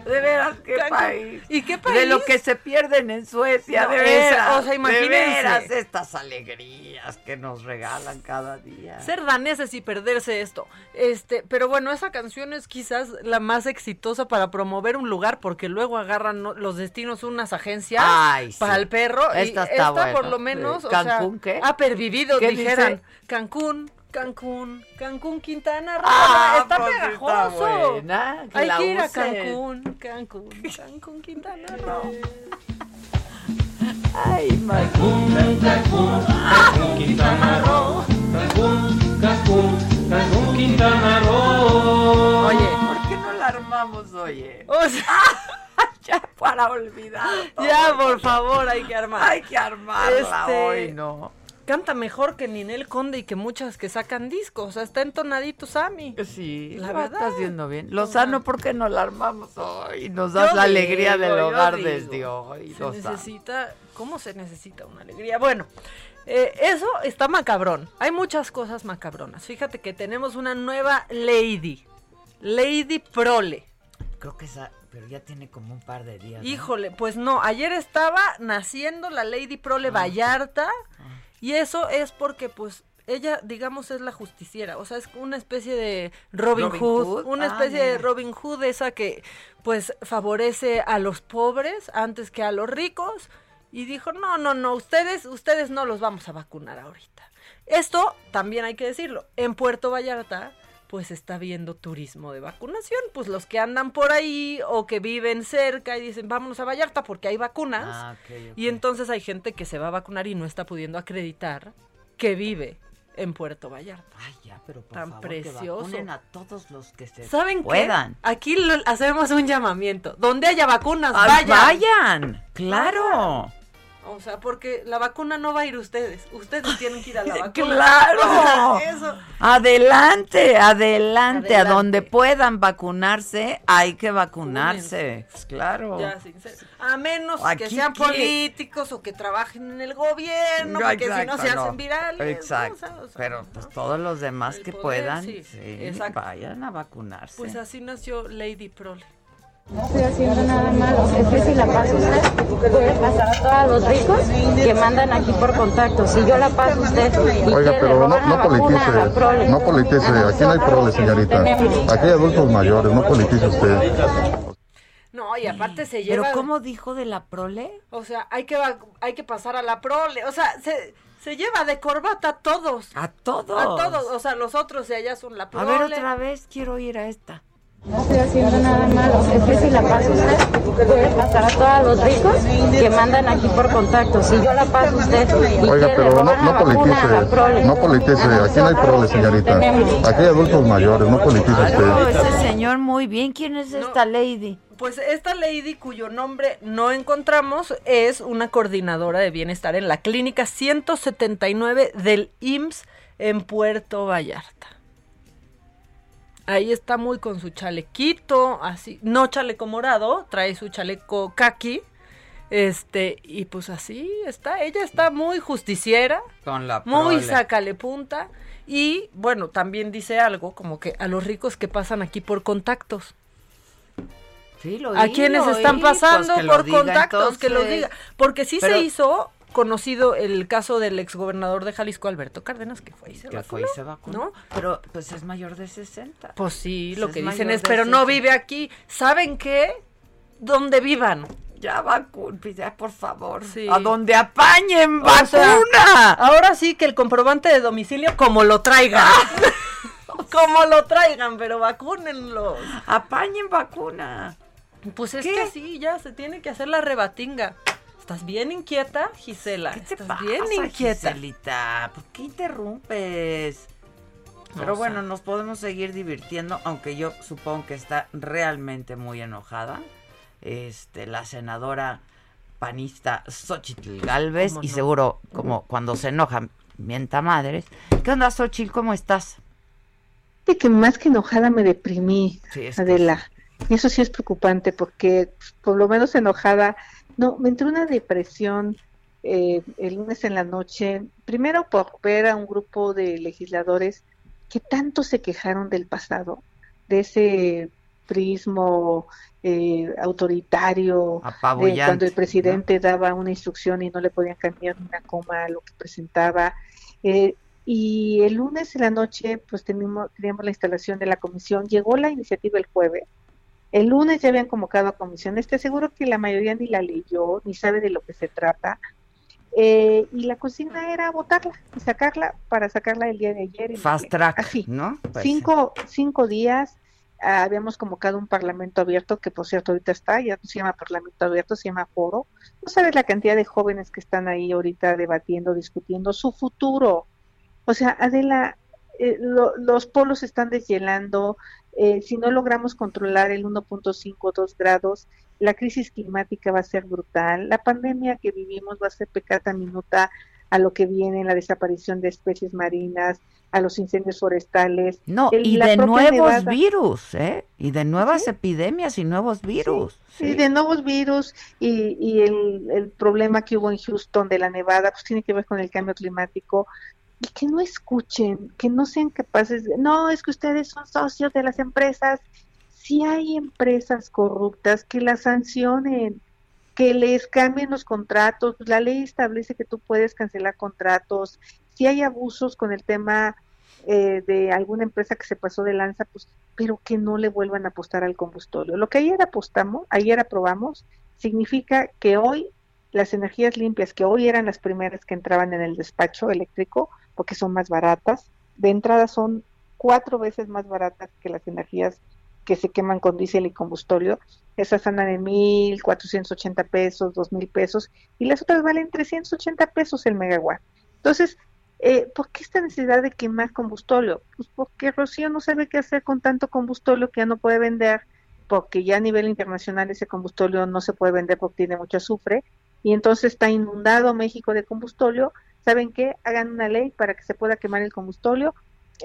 De veras, qué país. ¿Y qué país? De lo que se pierden en Suecia, de veras. o sea, imagínense. De veras, estas alegrías que nos regalan cada día. Ser daneses y perderse esto. Este, pero bueno, esa canción es quizás la más exitosa para promover un lugar, porque luego agarran los destinos unas agencias para el perro. Esta está esta por lo menos, ¿Cancún qué? Ha pervivido, dijeran. Cancún, Cancún, Cancún, Quintana Roo. Ah, está pegajoso. Está Hay que ir a Cancún, Cancún, Cancún, Quintana Roo. Ay, Cancún, Cancún, Cancún, Quintana Roo. Cancún, Cancún, Cancún, Quintana Roo. Oye, ¿por qué no la armamos, oye? O sea, ya para olvidar. Ya, por favor, hay que armar. Hay que armarla este... hoy, ¿no? Canta mejor que Ninel Conde y que muchas que sacan discos. O sea, está entonadito Sammy. Sí, la verdad. Está haciendo bien. Lozano, ¿por qué no la armamos hoy? Nos das la alegría del hogar desde hoy. Se necesita, ¿cómo se necesita una alegría? Bueno, eh, eso está macabrón. Hay muchas cosas macabronas. Fíjate que tenemos una nueva lady. Lady Prole. creo que esa, pero ya tiene como un par de días. Híjole, pues no, ayer estaba naciendo la Lady Prole ah. Vallarta ah. Y eso es porque pues ella, digamos, es la justiciera, o sea, es una especie de Robin, Hood, una ah, especie de Robin Hood, esa que pues favorece a los pobres antes que a los ricos. Y dijo, no, no, no, ustedes, ustedes no los vamos a vacunar ahorita. Esto también hay que decirlo, en Puerto Vallarta pues está viendo turismo de vacunación, pues los que andan por ahí o que viven cerca y dicen, vámonos a Vallarta porque hay vacunas. Ah, y entonces hay gente que se va a vacunar y no está pudiendo acreditar que vive en Puerto Vallarta. Ay, ya, pero por Tan precioso. Que a todos los que se ¿Saben puedan. Aquí hacemos un llamamiento. Donde haya vacunas, vayan. Vayan, claro. O sea, porque la vacuna no va a ir ustedes. Ustedes tienen que ir a la vacuna. ¡Claro! Adelante, adelante, A donde puedan vacunarse, hay que vacunarse. Pues claro. a menos que sean políticos o que trabajen en el gobierno, porque si no se hacen virales. Exacto. Pero pues todos los demás que puedan, vayan a vacunarse. Pues así nació Lady Prole. No estoy haciendo nada malo. Es que si la paso usted, puede pasar a todos los ricos que mandan aquí por contacto. Si yo la paso usted. Y Oiga, pero no, no politice. No politice. Aquí no hay prole, señorita. Aquí hay adultos mayores. No politice usted. No, y aparte se lleva. ¿Pero cómo dijo de la prole? O sea, hay que, hay que pasar a la prole. O sea, se, se lleva de corbata a todos. A todos. A todos. O sea, los otros de allá son la prole. A ver, otra vez quiero ir a esta. No estoy haciendo nada malo. Es que si la paso usted, puede pasar a todos los ricos que mandan aquí por contacto. Si yo la paso usted. Y Oiga, pero no, no politice. No politice. Aquí no hay prole, señorita. Aquí hay adultos mayores. No politice usted. ese señor muy bien. ¿Quién es esta lady? Pues esta lady cuyo nombre no encontramos es una coordinadora de bienestar en la clínica 179 del IMSS en Puerto Vallarta. Ahí está muy con su chalequito, así, no chaleco morado, trae su chaleco kaki. Este, y pues así está, ella está muy justiciera, con la muy sácale punta. Y bueno, también dice algo como que a los ricos que pasan aquí por contactos. Sí, lo a quienes están pues, pasando por contactos, que lo diga, porque sí se hizo conocido el caso del exgobernador de Jalisco, Alberto Cárdenas, que fue y se vacunó. Fue ¿no? Pero pues es mayor de 60. Pues sí, lo que dicen es, pero no vive aquí. ¿Saben qué? ¿Dónde vivan? Ya vacuna, ya por favor. Sí. A donde apañen vacuna. ahora sí que el comprobante de domicilio como lo traigan. como lo traigan, pero vacúnenlo. Apañen vacuna. Pues es que sí, ya se tiene que hacer la rebatinga. ¿Estás bien inquieta, Gisela? ¿Qué te ¿Estás pasa, bien inquieta? Giselita? ¿Por qué interrumpes? Pero bueno, nos podemos seguir divirtiendo, aunque yo supongo que está realmente muy enojada. Este, la senadora panista Xochitl Galvez, y seguro, como cuando se enoja, mienta madres. ¿Qué onda, Xochitl? ¿Cómo estás? De que más que enojada me deprimí, Adela. Y eso sí es preocupante, porque por lo menos enojada no, me entró una depresión eh, el lunes en la noche, primero por ver a un grupo de legisladores que tanto se quejaron del pasado, de ese prismo eh, autoritario, de cuando el presidente daba una instrucción y no le podían cambiar una coma a lo que presentaba. Eh, y el lunes en la noche, pues teníamos, teníamos la instalación de la comisión. Llegó la iniciativa el jueves el lunes ya habían convocado a comisión. Estoy seguro que la mayoría ni la leyó, ni sabe de lo que se trata. Eh, y la consigna era votarla y sacarla para sacarla el día de ayer. Fast track, Así, ¿no? Pues cinco, cinco días ah, habíamos convocado un parlamento abierto, que por cierto ahorita está, ya no se llama parlamento abierto, se llama foro. No sabes la cantidad de jóvenes que están ahí ahorita debatiendo, discutiendo su futuro. O sea, Adela, eh, los polos están deshielando, eh, si no logramos controlar el 1.52 grados, la crisis climática va a ser brutal, la pandemia que vivimos va a ser pecata minuta a lo que viene, la desaparición de especies marinas, a los incendios forestales. No, y de nuevos virus, ¿eh? Y de nuevas epidemias y nuevos virus. Sí, de nuevos virus y, y el, el, problema que hubo en Houston de la nevada, pues tiene que ver con el cambio climático y que no escuchen, que no sean capaces de, no, es que ustedes son socios de las empresas. si hay empresas corruptas, que las sancionen, que les cambien los contratos. La ley establece que tú puedes cancelar contratos. Si hay abusos con el tema eh, de alguna empresa que se pasó de lanza, pues, pero que no le vuelvan a apostar al combustorio. Lo que ayer apostamos, ayer aprobamos, significa que hoy las energías limpias, que hoy eran las primeras que entraban en el despacho eléctrico, porque son más baratas, de entrada son cuatro veces más baratas que las energías que se queman con diésel y combustorio. Esas andan en mil, cuatrocientos ochenta pesos, dos mil pesos, y las otras valen 380 pesos el megawatt. Entonces, eh, ¿por qué esta necesidad de quemar combustorio? Pues porque Rocío no sabe qué hacer con tanto combustorio que ya no puede vender, porque ya a nivel internacional ese combustorio no se puede vender porque tiene mucho azufre, y entonces está inundado México de combustorio. ¿Saben qué? Hagan una ley para que se pueda quemar el combustorio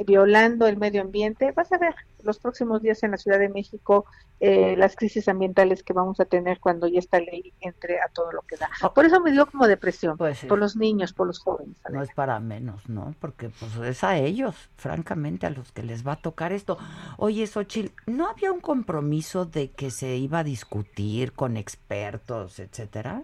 violando el medio ambiente. Vas a ver los próximos días en la Ciudad de México eh, las crisis ambientales que vamos a tener cuando ya esta ley entre a todo lo que da. Oh. Por eso me dio como depresión, pues por los niños, por los jóvenes. No es para menos, ¿no? Porque pues es a ellos, francamente, a los que les va a tocar esto. Oye, Xochitl, ¿no había un compromiso de que se iba a discutir con expertos, etcétera?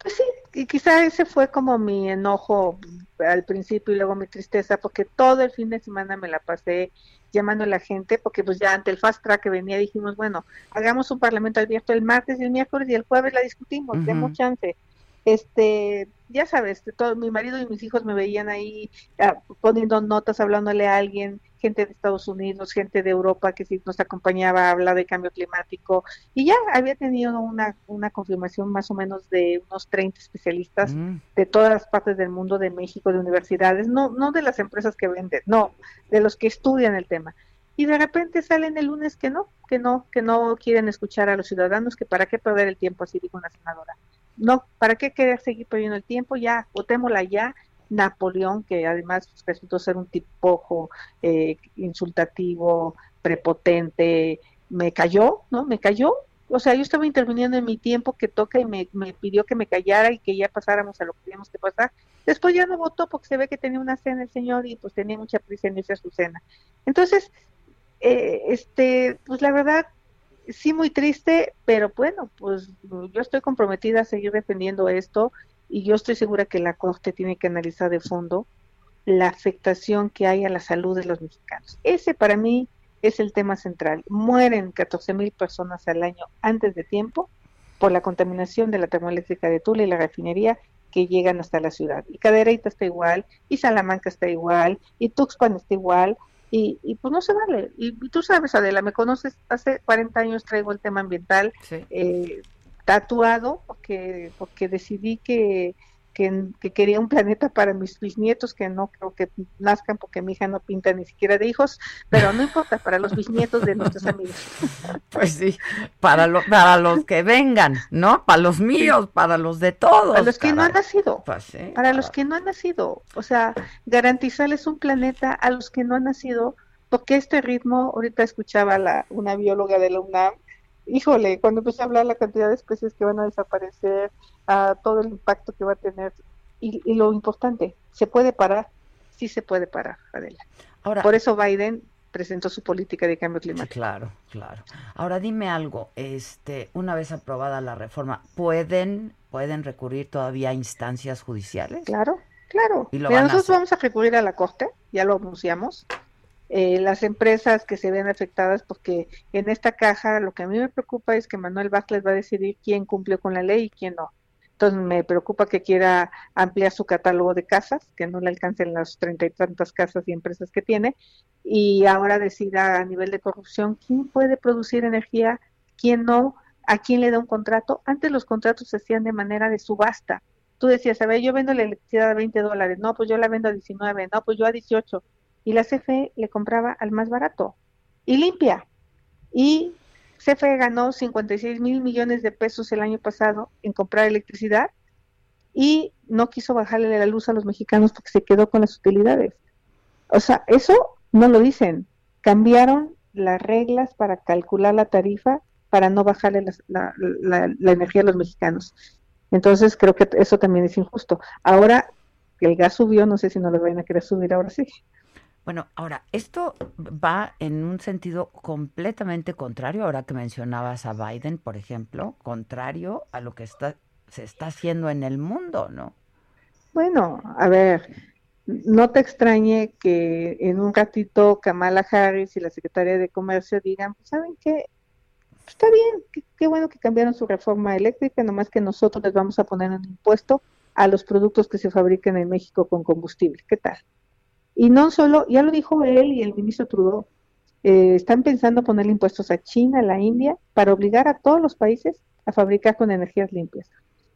Pues sí, y quizá ese fue como mi enojo al principio y luego mi tristeza, porque todo el fin de semana me la pasé llamando a la gente, porque pues ya ante el fast track que venía dijimos, bueno, hagamos un parlamento abierto el martes y el miércoles y el jueves la discutimos, uh chance. Este, ya sabes, todo, mi marido y mis hijos me veían ahí ah, poniendo notas, hablándole a alguien, gente de Estados Unidos, gente de Europa que sí nos acompañaba a hablar de cambio climático y ya había tenido una, una confirmación más o menos de unos 30 especialistas mm. de todas las partes del mundo, de México, de universidades, no, no de las empresas que venden, no, de los que estudian el tema. Y de repente salen el lunes que no, que no, que no quieren escuchar a los ciudadanos, que para qué perder el tiempo, así dijo una senadora. No, ¿para qué querer seguir perdiendo el tiempo? Ya, votémosla ya Napoleón, que además resultó ser un tipojo eh, insultativo, prepotente, me cayó, ¿no? Me cayó. O sea, yo estaba interviniendo en mi tiempo que toca y me, pidió que me callara y que ya pasáramos a lo que teníamos que pasar. Después ya no votó porque se ve que tenía una cena el señor y pues tenía mucha prisa en irse a su cena. Entonces, eh, este, pues la verdad, sí muy triste, pero bueno, pues yo estoy comprometida a seguir defendiendo esto y yo estoy segura que la Corte tiene que analizar de fondo la afectación que hay a la salud de los mexicanos. Ese para mí es el tema central. Mueren 14 mil personas al año antes de tiempo por la contaminación de la termoeléctrica de Tula y la refinería que llegan hasta la ciudad. Y Cadereyta está igual, y Salamanca está igual, y Tuxpan está igual, y, y pues no se vale. Y, tú sabes, Adela, me conoces, hace 40 años traigo el tema ambiental, eh, tatuado porque, porque decidí que, que, quería un planeta para mis bisnietos, que no creo que nazcan porque mi hija no pinta ni siquiera de hijos, pero no importa, para los bisnietos de nuestros amigos. Pues sí, para, lo, para los que vengan, ¿no? Para los míos, para los de todos. Para los que no han nacido. Pues para, los que no han nacido. O sea, garantizarles un planeta a los que no han nacido, porque este ritmo, ahorita escuchaba la, una bióloga de la UNAM, híjole, cuando empecé a hablar la cantidad de especies que van a desaparecer, a todo el impacto que va a tener y, lo importante, ¿se puede parar? Sí se puede parar, Adela. Ahora, Por eso Biden presentó su política de cambio climático. claro, claro. Ahora dime algo, este, una vez aprobada la reforma, ¿pueden pueden recurrir todavía a instancias judiciales? Claro, claro. ¿Y nosotros vamos a recurrir a la Corte, ya lo anunciamos. Eh, las empresas que se ven afectadas, porque en esta caja lo que a mí me preocupa es que Manuel Bartlett va a decidir quién cumplió con la ley y quién no. Entonces me preocupa que quiera ampliar su catálogo de casas, que no le alcancen las treinta y tantas casas y empresas que tiene, y ahora decida a nivel de corrupción quién puede producir energía, quién no, a quién le da un contrato. Antes los contratos se hacían de manera de subasta. Tú decías, a ver, yo vendo la electricidad a 20 dólares, no, pues yo la vendo a 19, no, pues yo a 18 y la CFE le compraba al más barato y limpia. Y CFE ganó 56 mil millones de pesos el año pasado en comprar electricidad y no quiso bajarle la luz a los mexicanos porque se quedó con las utilidades. O sea, eso no lo dicen. Cambiaron las reglas para calcular la tarifa para no bajarle la, la energía a los mexicanos. Entonces creo que eso también es injusto. Ahora el gas subió, no sé si no lo van a querer subir ahora sí. Bueno, ahora, esto va en un sentido completamente contrario, ahora que mencionabas a Biden, por ejemplo, contrario a lo que está, se está haciendo en el mundo, ¿no? Bueno, a ver, no te extrañe que en un ratito Kamala Harris y la secretaria de Comercio digan, pues, ¿saben qué? Está bien, qué, bueno que cambiaron su reforma eléctrica, nomás que nosotros les vamos a poner un impuesto a los productos que se fabrican en México con combustible. ¿Qué tal? Y no solo, ya lo dijo él y el ministro Trudeau, eh, están pensando poner impuestos a China, a la India, para obligar a todos los países a fabricar con energías limpias.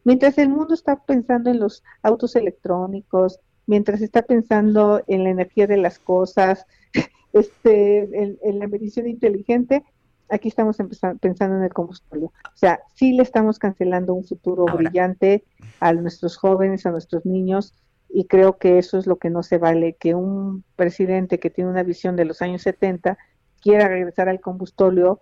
Mientras el mundo está pensando en los autos electrónicos, mientras está pensando en la energía de las cosas, este, en, la medición inteligente, aquí estamos pensando en el combustible. O sea, sí le estamos cancelando un futuro brillante a nuestros jóvenes, a nuestros niños, y creo que eso es lo que no se vale, que un presidente que tiene una visión de los años 70 quiera regresar al combustóleo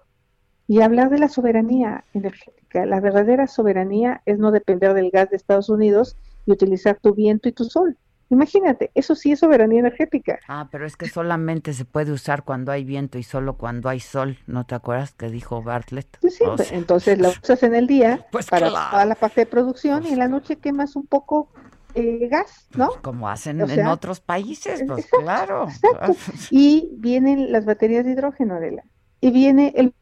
y hablar de la soberanía energética. La verdadera soberanía es no depender del gas de Estados Unidos y utilizar tu viento y tu sol. Imagínate, eso sí es soberanía energética. Ah, pero es que solamente se puede usar cuando hay viento y solo cuando hay sol. ¿No te acuerdas que dijo Bartlett? sí, pues, entonces la usas en el día pues para toda la parte de producción y en la noche quemas un poco eh, gas, ¿no? Pues como hacen en otros países, pues claro. Exacto. Y vienen las baterías de hidrógeno, Adela. Y viene el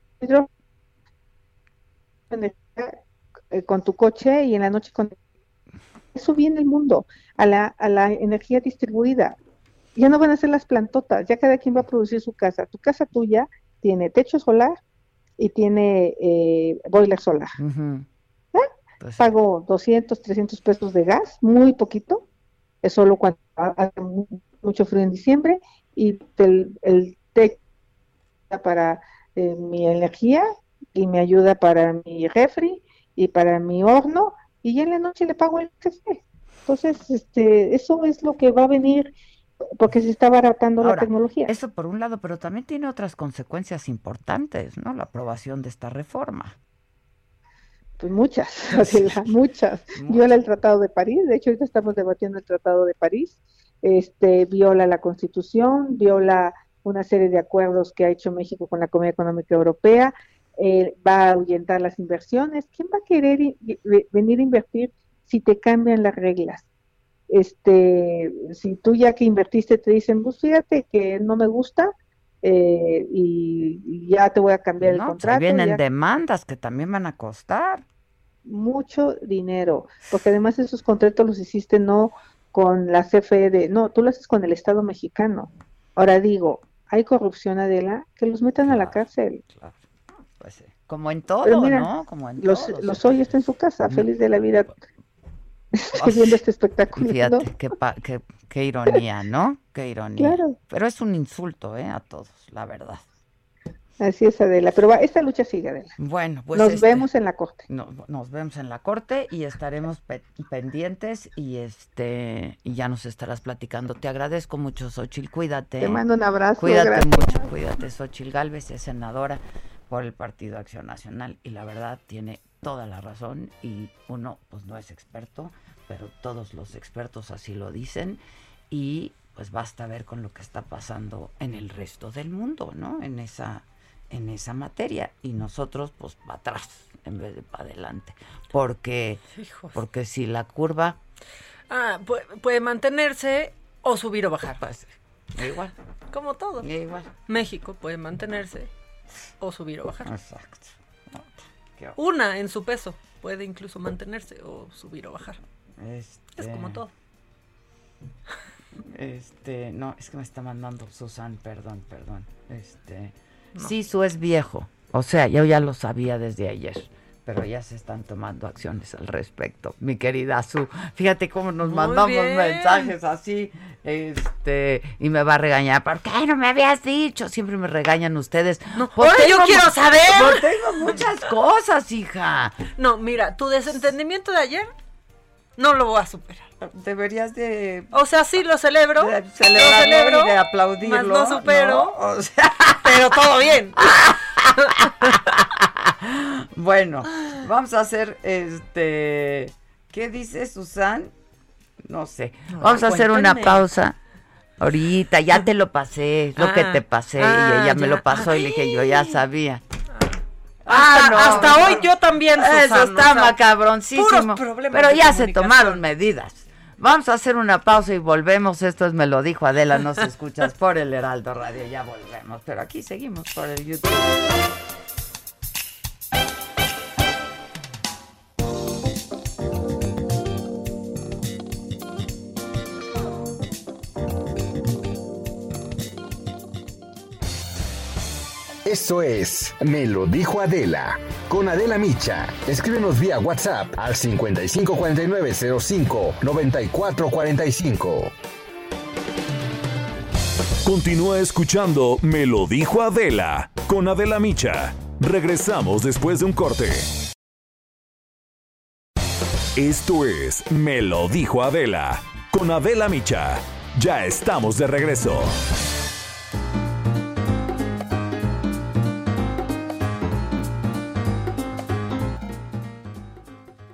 eh, con tu coche y en la noche con eso viene el mundo a la, a la energía distribuida ya no van a ser las plantotas ya cada quien va a producir su casa tu casa tuya tiene techo solar y tiene eh, boiler solar. Pues pago 200 300 pesos de gas muy poquito es solo cuando hace mucho frío en diciembre y el, el techo para mi energía y me ayuda para mi refri y para mi horno y ya en la noche le pago el café. Entonces, este, eso es lo que va a venir porque se está baratando la tecnología. Eso por un lado, pero también tiene otras consecuencias importantes, ¿no? La aprobación de esta reforma. Pues muchas, muchas. Viola el Tratado de París, de hecho ahorita estamos debatiendo el Tratado de París, este, viola la Constitución, viola una serie de acuerdos que ha hecho México con la Comunidad Económica Europea, eh, va a ahuyentar las inversiones. ¿Quién va a querer venir a invertir si te cambian las reglas? Este, si tú ya que invertiste te dicen, pues fíjate que no me gusta eh, y, ya te voy a cambiar el pues, contrato. vienen demandas que también van a costar. Mucho dinero, porque además esos contratos los hiciste no con la CFE de, no, tú lo haces con el Estado mexicano. Ahora digo, hay corrupción, Adela, que los metan a la cárcel. Pues, como en todo, ¿no? Como en los, los hoy está en su casa, feliz de la vida, viendo este espectáculo. Fíjate, qué, qué, ironía, ¿no? Qué ironía. Pero es un insulto, ¿eh? A todos, la verdad. Así es, Adela. Pero esta lucha sigue, Adela. Bueno, pues. Nos este, vemos en la corte. nos vemos en la corte y estaremos pendientes y este y ya nos estarás platicando. Te agradezco mucho, Xochil. Cuídate. Te mando un abrazo. Cuídate mucho, cuídate. Xochil Galvez es senadora por el Partido Acción Nacional y la verdad tiene toda la razón y uno pues no es experto, pero todos los expertos así lo dicen y pues basta ver con lo que está pasando en el resto del mundo, ¿no? En esa en esa materia y nosotros pues para atrás en vez de para adelante, porque porque si la curva ah, puede, mantenerse o subir o bajar. Pues, igual. Como todo. Igual. México puede mantenerse o subir o bajar. Exacto. Una en su peso puede incluso mantenerse o subir o bajar. Este... Es como todo. Este, no, es que me está mandando Susan, perdón, perdón. Este, sí, su es viejo. O sea, yo ya lo sabía desde ayer pero ya se están tomando acciones al respecto. Mi querida Su, fíjate cómo nos mandamos mensajes así, este, y me va a regañar, ¿por qué no me habías dicho? Siempre me regañan ustedes. No, yo quiero saber. Tengo muchas cosas, hija. No, mira, tu desentendimiento de ayer no lo voy a superar. Deberías de... O sea, sí lo celebro. De celebro, y de aplaudirlo. no supero. O sea... Pero todo bien. bueno, vamos a hacer este. ¿Qué dice Susan? No sé. Vamos a hacer una pausa. Ahorita, ya te lo pasé, lo que ah. te pasé, y ella ah, me lo pasó y le dije, yo ya sabía. Hasta, hasta hoy yo también, Susana, Eso está macabroncísimo. Pero ya se tomaron medidas. Vamos a hacer una pausa y volvemos. Esto es Me lo dijo Adela, no se escuchas por el Heraldo Radio. Ya volvemos, pero aquí seguimos por el YouTube. Eso es Me lo dijo Adela. Con Adela Micha. Escríbenos vía WhatsApp al 5549059445. Continúa escuchando Me lo dijo Adela con Adela Micha. Regresamos después de un corte. Esto es Me lo dijo Adela con Adela Micha. Ya estamos de regreso.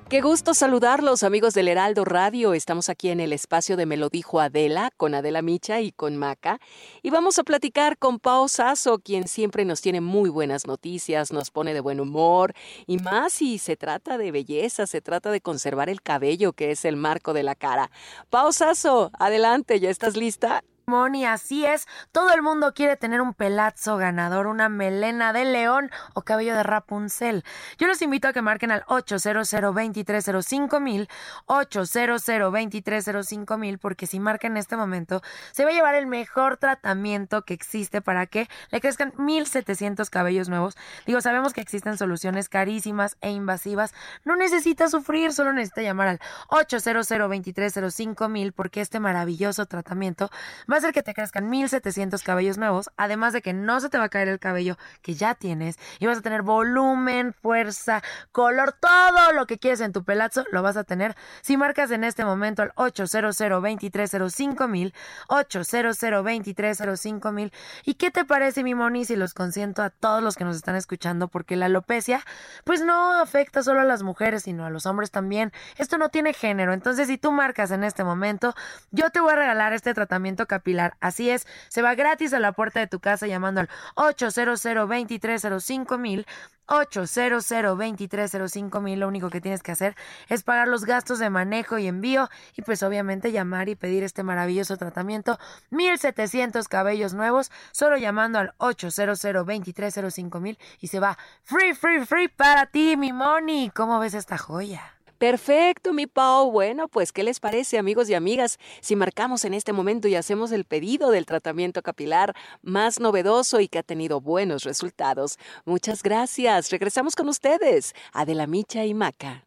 Qué gusto saludarlos, amigos del Heraldo Radio. Estamos aquí en el espacio de Me lo dijo Adela, con Adela Micha y con Maca. Y vamos a platicar con Pao Sasso, quien siempre nos tiene muy buenas noticias, nos pone de buen humor. Y más si se trata de belleza, se trata de conservar el cabello, que es el marco de la cara. Pao Sasso, adelante, ¿ya estás lista? Moni, así es. Todo el mundo quiere tener un pelazo ganador, una melena de león o cabello de Rapunzel. Yo los invito a que marquen al 800 2305 mil, 800 2305 mil, porque si marcan en este momento, se va a llevar el mejor tratamiento que existe para que le crezcan 1700 cabellos nuevos. Digo, sabemos que existen soluciones carísimas e invasivas. No necesita sufrir, solo necesita llamar al 800 2305 mil, porque este maravilloso tratamiento va hacer que te crezcan 1700 cabellos nuevos, además de que no se te va a caer el cabello que ya tienes y vas a tener volumen, fuerza, color, todo lo que quieres en tu pelazo lo vas a tener si marcas en este momento al 800 2305 mil, 800 2305 mil. ¿Y qué te parece, mi Moni, si los consiento a todos los que nos están escuchando? Porque la alopecia, pues no afecta solo a las mujeres, sino a los hombres también. Esto no tiene género. Entonces, si tú marcas en este momento, yo te voy a regalar este tratamiento capilar Así es, se va gratis a la puerta de tu casa llamando al 800 2305 mil 800 2305 mil. Lo único que tienes que hacer es pagar los gastos de manejo y envío y pues obviamente llamar y pedir este maravilloso tratamiento. 1700 cabellos nuevos, solo llamando al 800 2305 mil y se va free, free, free para ti, mi money. ¿Cómo ves esta joya? Perfecto, mi Pau. Bueno, pues, ¿qué les parece, amigos y amigas, si marcamos en este momento y hacemos el pedido del tratamiento capilar más novedoso y que ha tenido buenos resultados? Muchas gracias. Regresamos con ustedes, Adela Micha y Maca.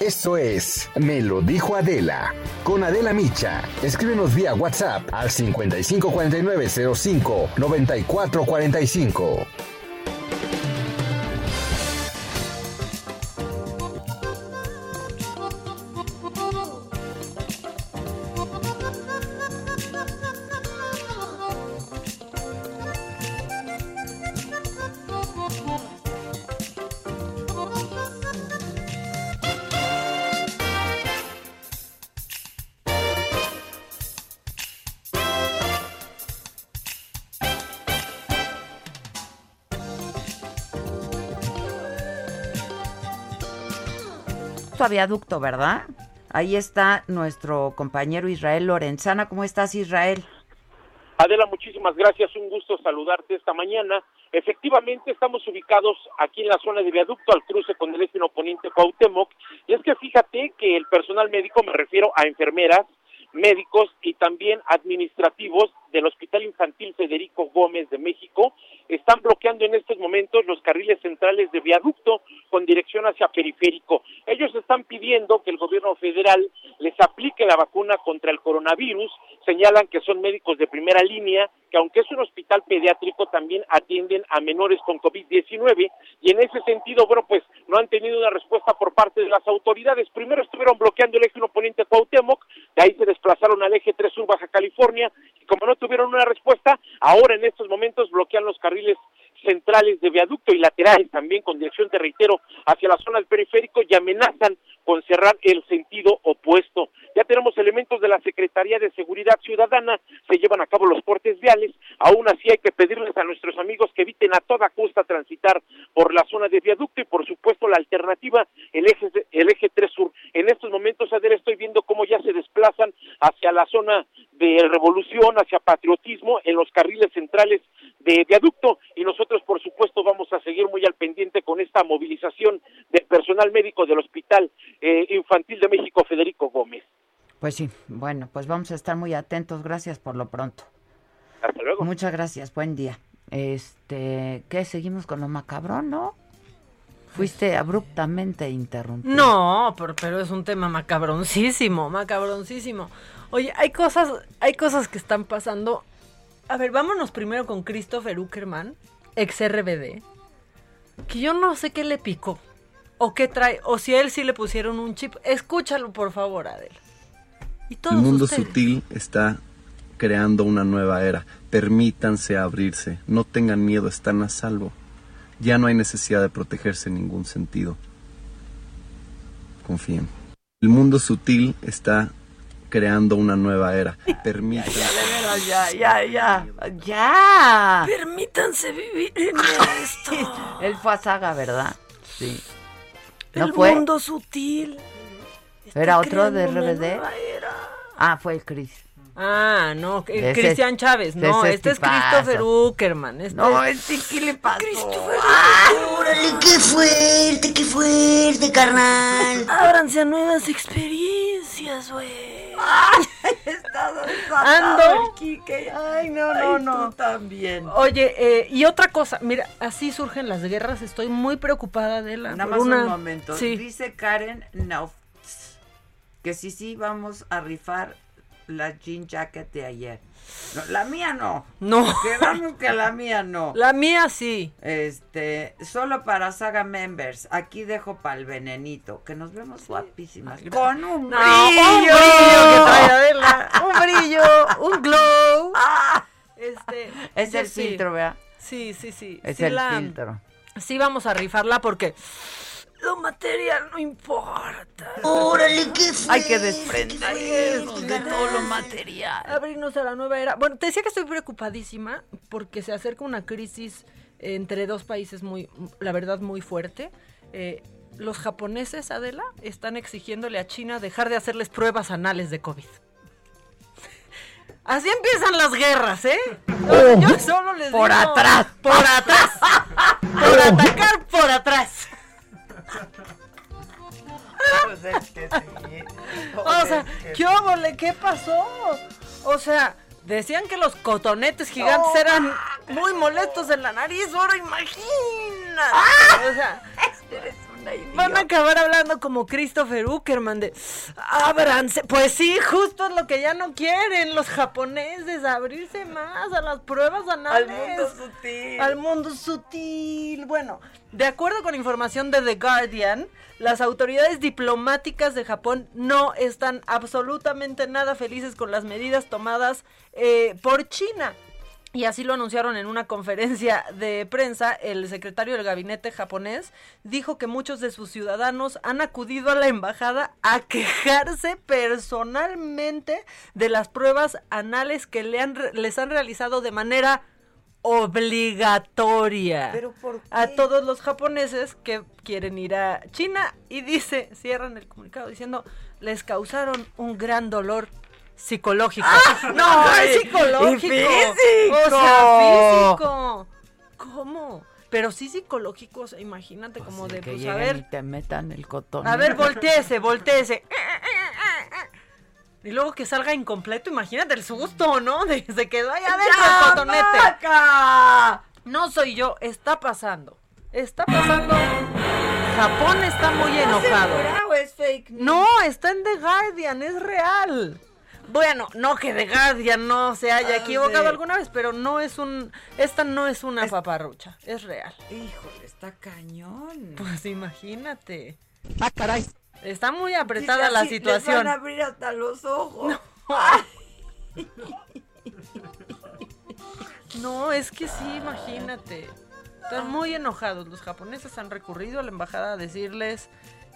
Esto es Me lo dijo Adela. Con Adela Micha. Escríbenos vía WhatsApp al 554905 9445. Viaducto, ¿verdad? Ahí está nuestro compañero Israel Lorenzana. ¿Cómo estás, Israel? Adela, muchísimas gracias. Un gusto saludarte esta mañana. Efectivamente, estamos ubicados aquí en la zona de viaducto al cruce con el eje oponente Cuauhtémoc. Y es que fíjate que el personal médico, me refiero a enfermeras, médicos y también administrativos del Hospital Infantil Federico Gómez de México están bloqueando en estos momentos los carriles centrales de viaducto con dirección hacia periférico. Ellos están pidiendo que el gobierno federal les aplique la vacuna contra el coronavirus, señalan que son médicos de primera línea, que aunque es un hospital pediátrico también atienden a menores con COVID-19 y en ese sentido, bueno, pues no han tenido una respuesta por parte de las autoridades. Primero estuvieron bloqueando el eje 1 poniente Cuauhtémoc, de ahí se desplazaron al eje 3 sur Baja California y como no tuvieron una respuesta, ahora en estos momentos bloquean los carriles centrales de viaducto y laterales también con dirección, te reitero, hacia la zona del periférico y amenazan con cerrar el sentido opuesto. Ya tenemos elementos de la Secretaría de Seguridad Ciudadana, se llevan a cabo los cortes viales, aún así hay que pedirles a nuestros amigos que eviten a toda costa transitar por la zona de viaducto y por supuesto la alternativa, el eje, el eje 3 sur. En estos momentos, Adel, estoy viendo cómo ya se desplazan hacia la zona de revolución, hacia patriotismo en los carriles centrales de viaducto y nosotros por supuesto vamos a seguir muy al pendiente con esta movilización del personal médico del Hospital eh, Infantil de México Federico Gómez. Pues sí, bueno, pues vamos a estar muy atentos. Gracias por lo pronto. Hasta luego. Muchas gracias, buen día. Este, ¿qué? Seguimos con lo macabrón, ¿no? Fuiste abruptamente interrumpido. No, pero, pero es un tema macabroncísimo, macabroncísimo. Oye, hay cosas, hay cosas que están pasando. A ver, vámonos primero con Christopher Uckerman, ex RBD, que yo no sé qué le picó, o qué trae, o si a él sí le pusieron un chip. Escúchalo, por favor, Adel. El mundo sutil está creando una nueva era. Permítanse abrirse, no tengan miedo, están a salvo. Ya no hay necesidad de protegerse en ningún sentido. Confíen. El mundo sutil está creando una nueva era. Permítanse. Ya, ya, ya, ya. Permítanse vivir en esto. Él fue a Saga, ¿verdad? Sí. el mundo sutil. ¿Era otro de RBD? Ah, fue el Chris. Ah, no, Cristian Chávez, no, este es Christopher Uckerman. Este no, este ¿qué le pasó? Christopher ¡Órale, qué fuerte, qué fuerte, carnal! Ábranse a nuevas experiencias, güey. Ando. Ay, no, no, no. Tú también. Oye, eh, y otra cosa, mira, así surgen las guerras, estoy muy preocupada de la... Nada más un momento. Dice Karen no que sí, sí, vamos a rifar la jean jacket de ayer. la mía no. No. Quedamos que la mía no. La mía sí. Este, solo para Saga Members. Aquí dejo para el venenito. Que nos vemos guapísimas. con un brillo. Un brillo que trae Adela. Un brillo, un glow. Este, es el filtro, ¿verdad? Sí, sí, sí. Es el filtro. Sí, vamos a rifarla porque lo material no importa. Órale, qué Hay que desprendernos de todo lo material. Abrirnos a la nueva era. Bueno, te decía que estoy preocupadísima porque se acerca una crisis entre dos países muy, la verdad, muy fuerte. Eh, los japoneses, Adela, están exigiéndole a China dejar de hacerles pruebas anales de COVID. Así empiezan las guerras, ¿eh? Yo, solo les Por atrás. Por atrás. por atacar por atrás. Pues es que sí. O sea, ¿qué óvole? ¿Qué pasó? O sea, decían que los cotonetes gigantes eran muy molestos en la nariz, ahora imagina. O sea, Van a acabar hablando como Christopher Uckerman de ábranse. Pues sí, justo es lo que ya no quieren los japoneses, abrirse más a las pruebas anales. Al mundo sutil. Al mundo sutil. Bueno, de acuerdo con información de The Guardian, las autoridades diplomáticas de Japón no están absolutamente nada felices con las medidas tomadas eh, por China. Y así lo anunciaron en una conferencia de prensa. El secretario del gabinete japonés dijo que muchos de sus ciudadanos han acudido a la embajada a quejarse personalmente de las pruebas anales que le han, les han realizado de manera obligatoria ¿Pero a todos los japoneses que quieren ir a China. Y dice, cierran el comunicado diciendo, les causaron un gran dolor psicológico. Ah, no, es psicológico. físico. O sea, físico. ¿Cómo? Pero sí psicológico, imagínate pues como de, que pues, a ver. Y te metan el cotón. A ver, volteese, volteese. Y luego que salga incompleto, imagínate el susto, ¿no? De, se quedó ahí adentro el cotonete. No soy yo, está pasando. Está pasando. Japón está muy enojado. ¿O es fake No, está en The Guardian, es real. Bueno, no que The Guardian no se haya Ah, equivocado sí. alguna vez, pero no es un. Esta no es una paparrucha, es real. Híjole, está cañón. Pues imagínate. Ah, caray. Está muy apretada la les situación. van a abrir hasta los ojos. No, es que sí, imagínate. Están muy enojados. Los japoneses han recurrido a la embajada a decirles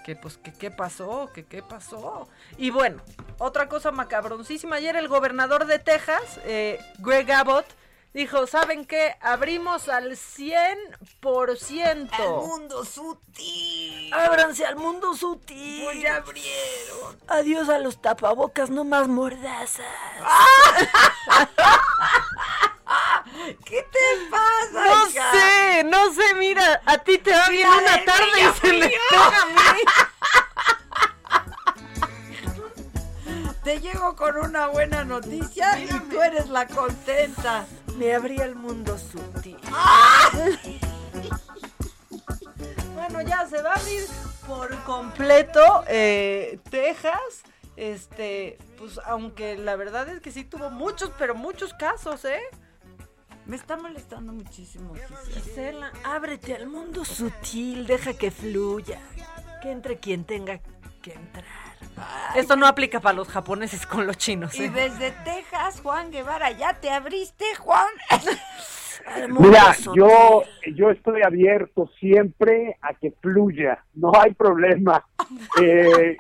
que pues que qué pasó, que qué pasó. Y bueno, otra cosa macabroncísima, ayer el gobernador de Texas, eh, Greg Abbott, dijo, ¿saben qué? Abrimos al 100%. Al mundo sutil. Ábranse al mundo sutil. Pues ya abrieron. Adiós a los tapabocas, no más mordazas. ¿Qué te pasa? No sé, no sé, mira, a ti te va bien una tarde y se me pega a mí. Te llego con una buena noticia y tú eres la contenta. Me abrí el mundo sutil. bueno, ya se va a abrir por completo eh, Texas. Este, pues aunque la verdad es que sí tuvo muchos, pero muchos casos, ¿eh? Me está molestando muchísimo, Gisela. ábrete al mundo sutil, deja que fluya. Que entre quien tenga que entrar. Esto no aplica para los japoneses con los chinos. Y ¿eh? desde Texas, Juan Guevara, ¿ya te abriste, Juan? Mira, yo, yo estoy abierto siempre a que fluya, no hay problema. Eh,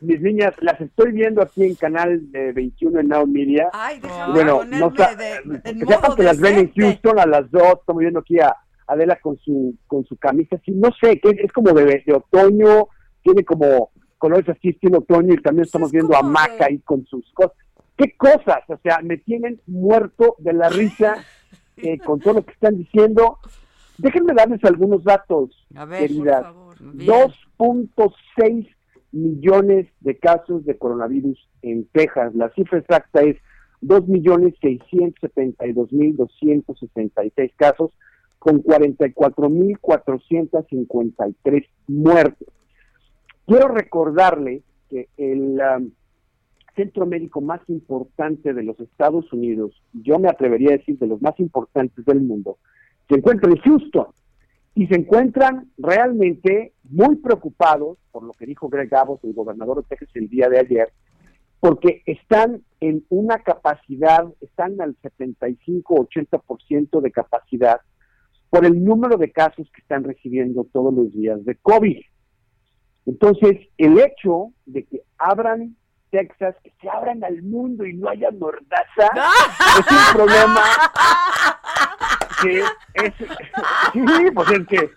mis niñas, las estoy viendo aquí en Canal 21 en Now Media. Ay, déjame bueno, no que las ven en Houston a las dos, estamos viendo aquí a Adela con su con su camisa así, no sé, que es como de, otoño, tiene como colores así estilo otoño y también estamos viendo a Maca ahí con sus cosas. ¿Qué cosas? O sea, me tienen muerto de la risa eh, con todo lo que están diciendo. Déjenme darles algunos datos, a ver, queridas. 2.6 millones de casos de coronavirus en Texas. La cifra exacta es 2.672.266 casos con 44.453 muertes. Quiero recordarle que el um, centro médico más importante de los Estados Unidos, yo me atrevería a decir de los más importantes del mundo, se encuentra en Houston y se encuentran realmente muy preocupados por lo que dijo Greg Abbott, el gobernador de Texas, el día de ayer, porque están en una capacidad, están al 75-80% de capacidad por el número de casos que están recibiendo todos los días de COVID. Entonces, el hecho de que abran Texas, que se abran al mundo y no haya mordaza, es un problema que es... Sí, pues es que...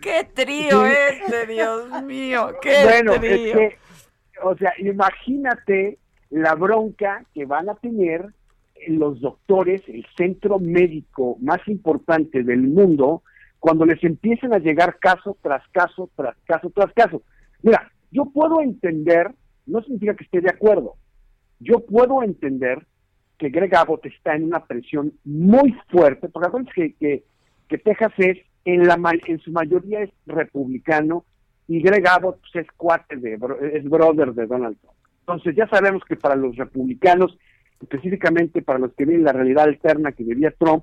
¡Qué trío este, Dios mío! ¡Qué bueno, trío! Es que, o sea, imagínate la bronca que van a tener los doctores, el centro médico más importante del mundo, cuando les empiecen a llegar caso tras caso, tras caso, tras caso. Mira, yo puedo entender no significa que esté de acuerdo. Yo puedo entender que Greg Abbott está en una presión muy fuerte, porque acuérdense que, que, Texas es, en, la, en su mayoría es republicano, y Greg Abbott pues, es cuate de, es brother de Donald Trump. Entonces ya sabemos que para los republicanos, específicamente para los que viven la realidad alterna que vivía Trump,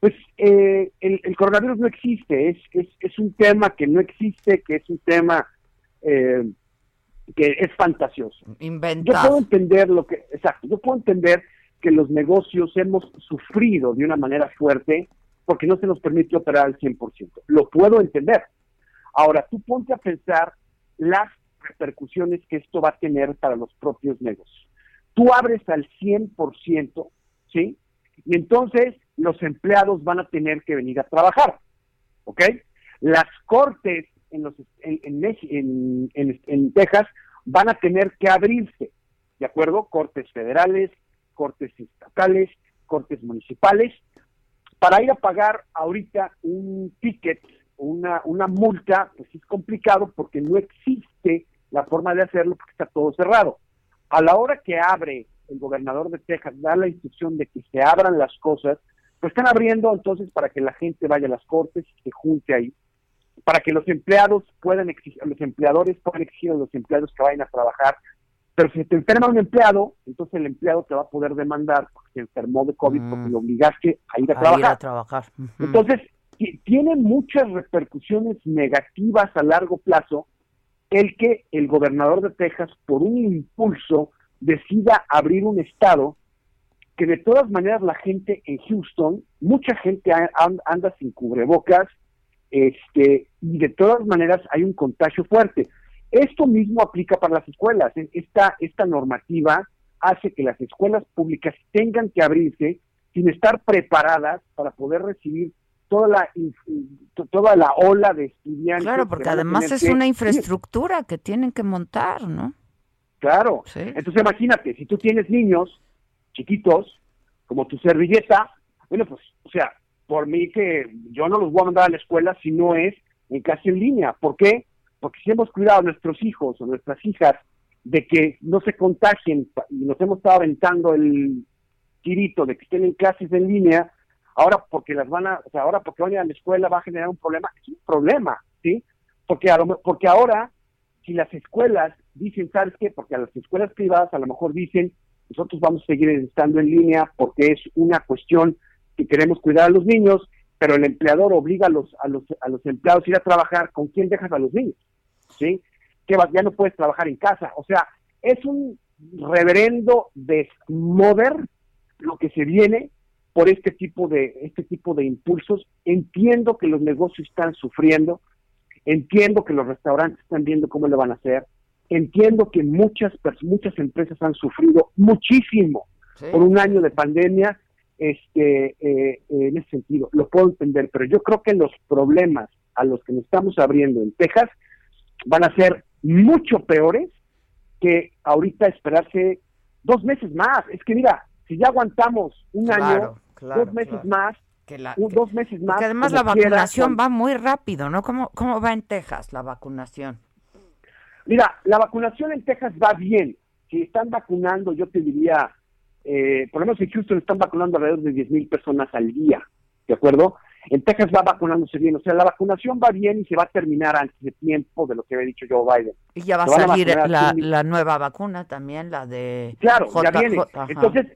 pues eh, el, coronavirus no existe, es, es, es un tema que no existe, que es un tema eh, que es fantasioso. Inventado. Yo puedo entender lo que, exacto, yo puedo entender que los negocios hemos sufrido de una manera fuerte porque no se nos permite operar al 100%. Lo puedo entender. Ahora, tú ponte a pensar las repercusiones que esto va a tener para los propios negocios. Tú abres al 100%, ¿sí? Y entonces los empleados van a tener que venir a trabajar, ¿ok? Las cortes en, los, en, en, en, Texas van a tener que abrirse, ¿de acuerdo? Cortes federales, cortes estatales, cortes municipales, para ir a pagar ahorita un ticket, una, una multa, pues es complicado porque no existe la forma de hacerlo porque está todo cerrado. A la hora que abre el gobernador de Texas, da la instrucción de que se abran las cosas, pues están abriendo entonces para que la gente vaya a las cortes y se junte ahí para que los empleados puedan exigir, los empleadores puedan exigir a los empleados que vayan a trabajar. Pero si te enferma un empleado, entonces el empleado te va a poder demandar porque se enfermó de COVID porque mm. lo obligaste a ir a, trabajar. Ir a trabajar. Entonces, tiene muchas repercusiones negativas a largo plazo el que el gobernador de Texas, por un impulso, decida abrir un estado que de todas maneras la gente en Houston, mucha gente anda sin cubrebocas, Este, y de todas maneras hay un contagio fuerte. Esto mismo aplica para las escuelas. Esta, esta normativa hace que las escuelas públicas tengan que abrirse sin estar preparadas para poder recibir toda la toda la ola de estudiantes. Claro, porque además es una infraestructura que tienen que montar, ¿no? Claro. Entonces imagínate, si tú tienes niños chiquitos, como tu servilleta, bueno, pues, o sea, por mí que yo no los voy a mandar a la escuela si no es en casi en línea. ¿Por qué? Porque si hemos cuidado a nuestros hijos o nuestras hijas de que no se contagien y nos hemos estado aventando el tirito de que estén en clases en línea, ahora porque las van a, o sea, ahora porque van a ir a la escuela va a generar un problema, es un problema, ¿sí? Porque, a porque ahora, si las escuelas dicen, ¿sabes qué? Porque a las escuelas privadas a lo mejor dicen, nosotros vamos a seguir estando en línea porque es una cuestión que queremos cuidar a los niños, pero el empleador obliga a los, a los, a los empleados a ir a trabajar, ¿con quién dejas a los niños? ¿Sí? Que ya no puedes trabajar en casa. O sea, es un reverendo desmoder lo que se viene por este tipo de este tipo de impulsos. Entiendo que los negocios están sufriendo, entiendo que los restaurantes están viendo cómo le van a hacer, entiendo que muchas muchas empresas han sufrido muchísimo por un año de pandemia este eh, en ese sentido lo puedo entender pero yo creo que los problemas a los que nos estamos abriendo en Texas van a ser mucho peores que ahorita esperarse dos meses más es que mira si ya aguantamos un año dos meses más que dos meses más. además la vacunación va muy rápido, ¿no? ¿Cómo, ¿Cómo va en Texas la vacunación? Mira, la vacunación en Texas va bien. Si están vacunando, yo te diría, eh, por lo menos en Houston están vacunando alrededor de 10 mil personas al día, ¿de acuerdo? En Texas va vacunándose bien, o sea, la vacunación va bien y se va a terminar antes de tiempo de lo que había dicho Joe Biden. Y ya va a salir la, nueva vacuna también, la de... Claro, ya viene. Entonces,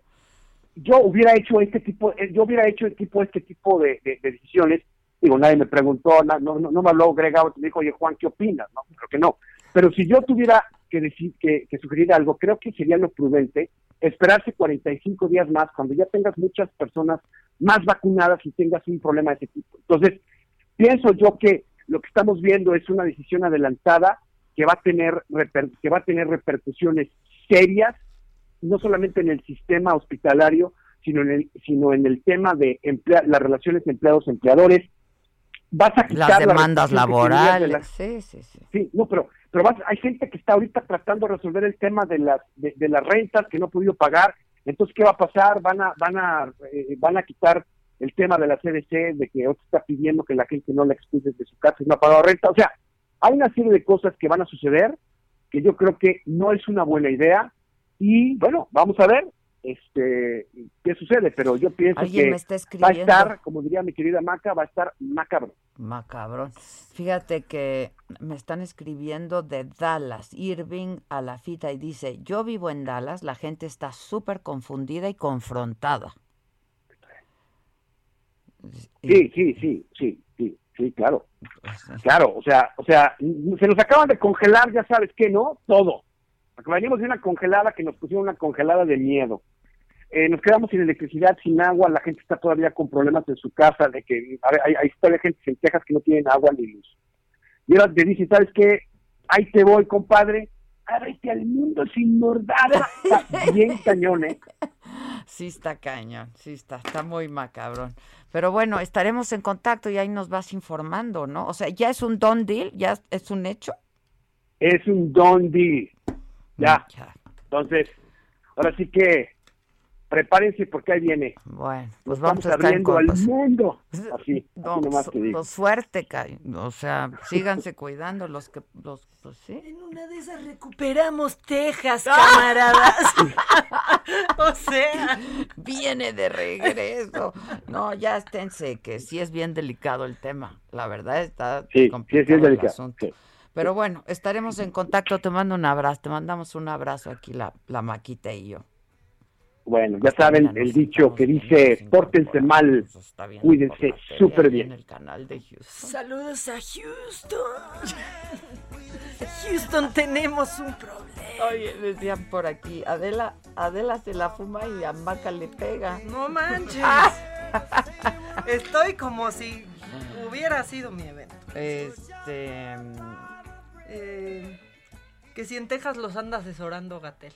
yo hubiera hecho este tipo, eh, yo hubiera hecho este tipo, este tipo de, decisiones. Digo, nadie me preguntó, no, no, no me habló Greg me dijo, oye Juan, ¿qué opinas? No, creo que no. Pero si yo tuviera que decir, que, sugerir algo, creo que sería lo prudente esperarse 45 días más cuando ya tengas muchas personas más vacunadas y tengas un problema de ese tipo. Entonces, pienso yo que lo que estamos viendo es una decisión adelantada que va a tener que va a tener repercusiones serias no solamente en el sistema hospitalario, sino en el sino en el tema de las relaciones empleados empleadores. Vas a quitar las demandas laborales. Sí, sí, sí. Sí, no, pero pero hay gente que está ahorita tratando de resolver el tema de las de, las rentas que no ha podido pagar. Entonces, ¿qué va a pasar? Van a van a eh, van a quitar el tema de la CDC, de que otro está pidiendo que la gente no la expulse de su casa y no ha pagado renta. O sea, hay una serie de cosas que van a suceder que yo creo que no es una buena idea y bueno, vamos a ver este qué sucede, pero yo pienso que va a estar, como diría mi querida Maca, va a estar macabro. Macabrón. Fíjate que me están escribiendo de Dallas, Irving a la fita y dice, yo vivo en Dallas, la gente está súper confundida y confrontada. Sí, sí, sí, sí, sí, sí, claro. Pues claro, o sea, o sea, se nos acaban de congelar, ya sabes qué, ¿no? Todo. Porque venimos de una congelada que nos pusieron una congelada de miedo. Eh, nos quedamos sin electricidad, sin agua, la gente está todavía con problemas en su casa, de que hay, hay todavía gente en Texas que no tienen agua ni luz. Y ahora te dice, ¿sabes qué? Ahí te voy, compadre, ábrete al mundo sin mordada. Está bien cañón, ¿eh? Sí está cañón, sí está, está muy macabrón. Pero bueno, estaremos en contacto y ahí nos vas informando, ¿no? O sea, ¿ya es un don deal? ¿Ya es un hecho? Es un don deal. Ya. Entonces, ahora sí que prepárense porque ahí viene. Bueno, pues vamos a estar al mundo. Así, pues, suerte, o sea, síganse cuidando los que los pues, ¿sí? En una de esas recuperamos Texas, camaradas. o sea, viene de regreso. No, ya esténse que sí es bien delicado el tema. La verdad está sí, complicado sí, es delicado. el asunto. Pero bueno, estaremos en contacto. Te mando un abrazo. Te mandamos un abrazo aquí la, la Maquita y yo. Bueno, ya saben el dicho que dice, pórtense mal, cuídense súper bien. el canal de Houston. Saludos a Houston. Houston tenemos un problema. Oye, decían por aquí, Adela, Adela se la fuma y a Maca le pega. No manches. Estoy como si hubiera sido mi evento. Este. Que si en Texas los anda asesorando Gatel.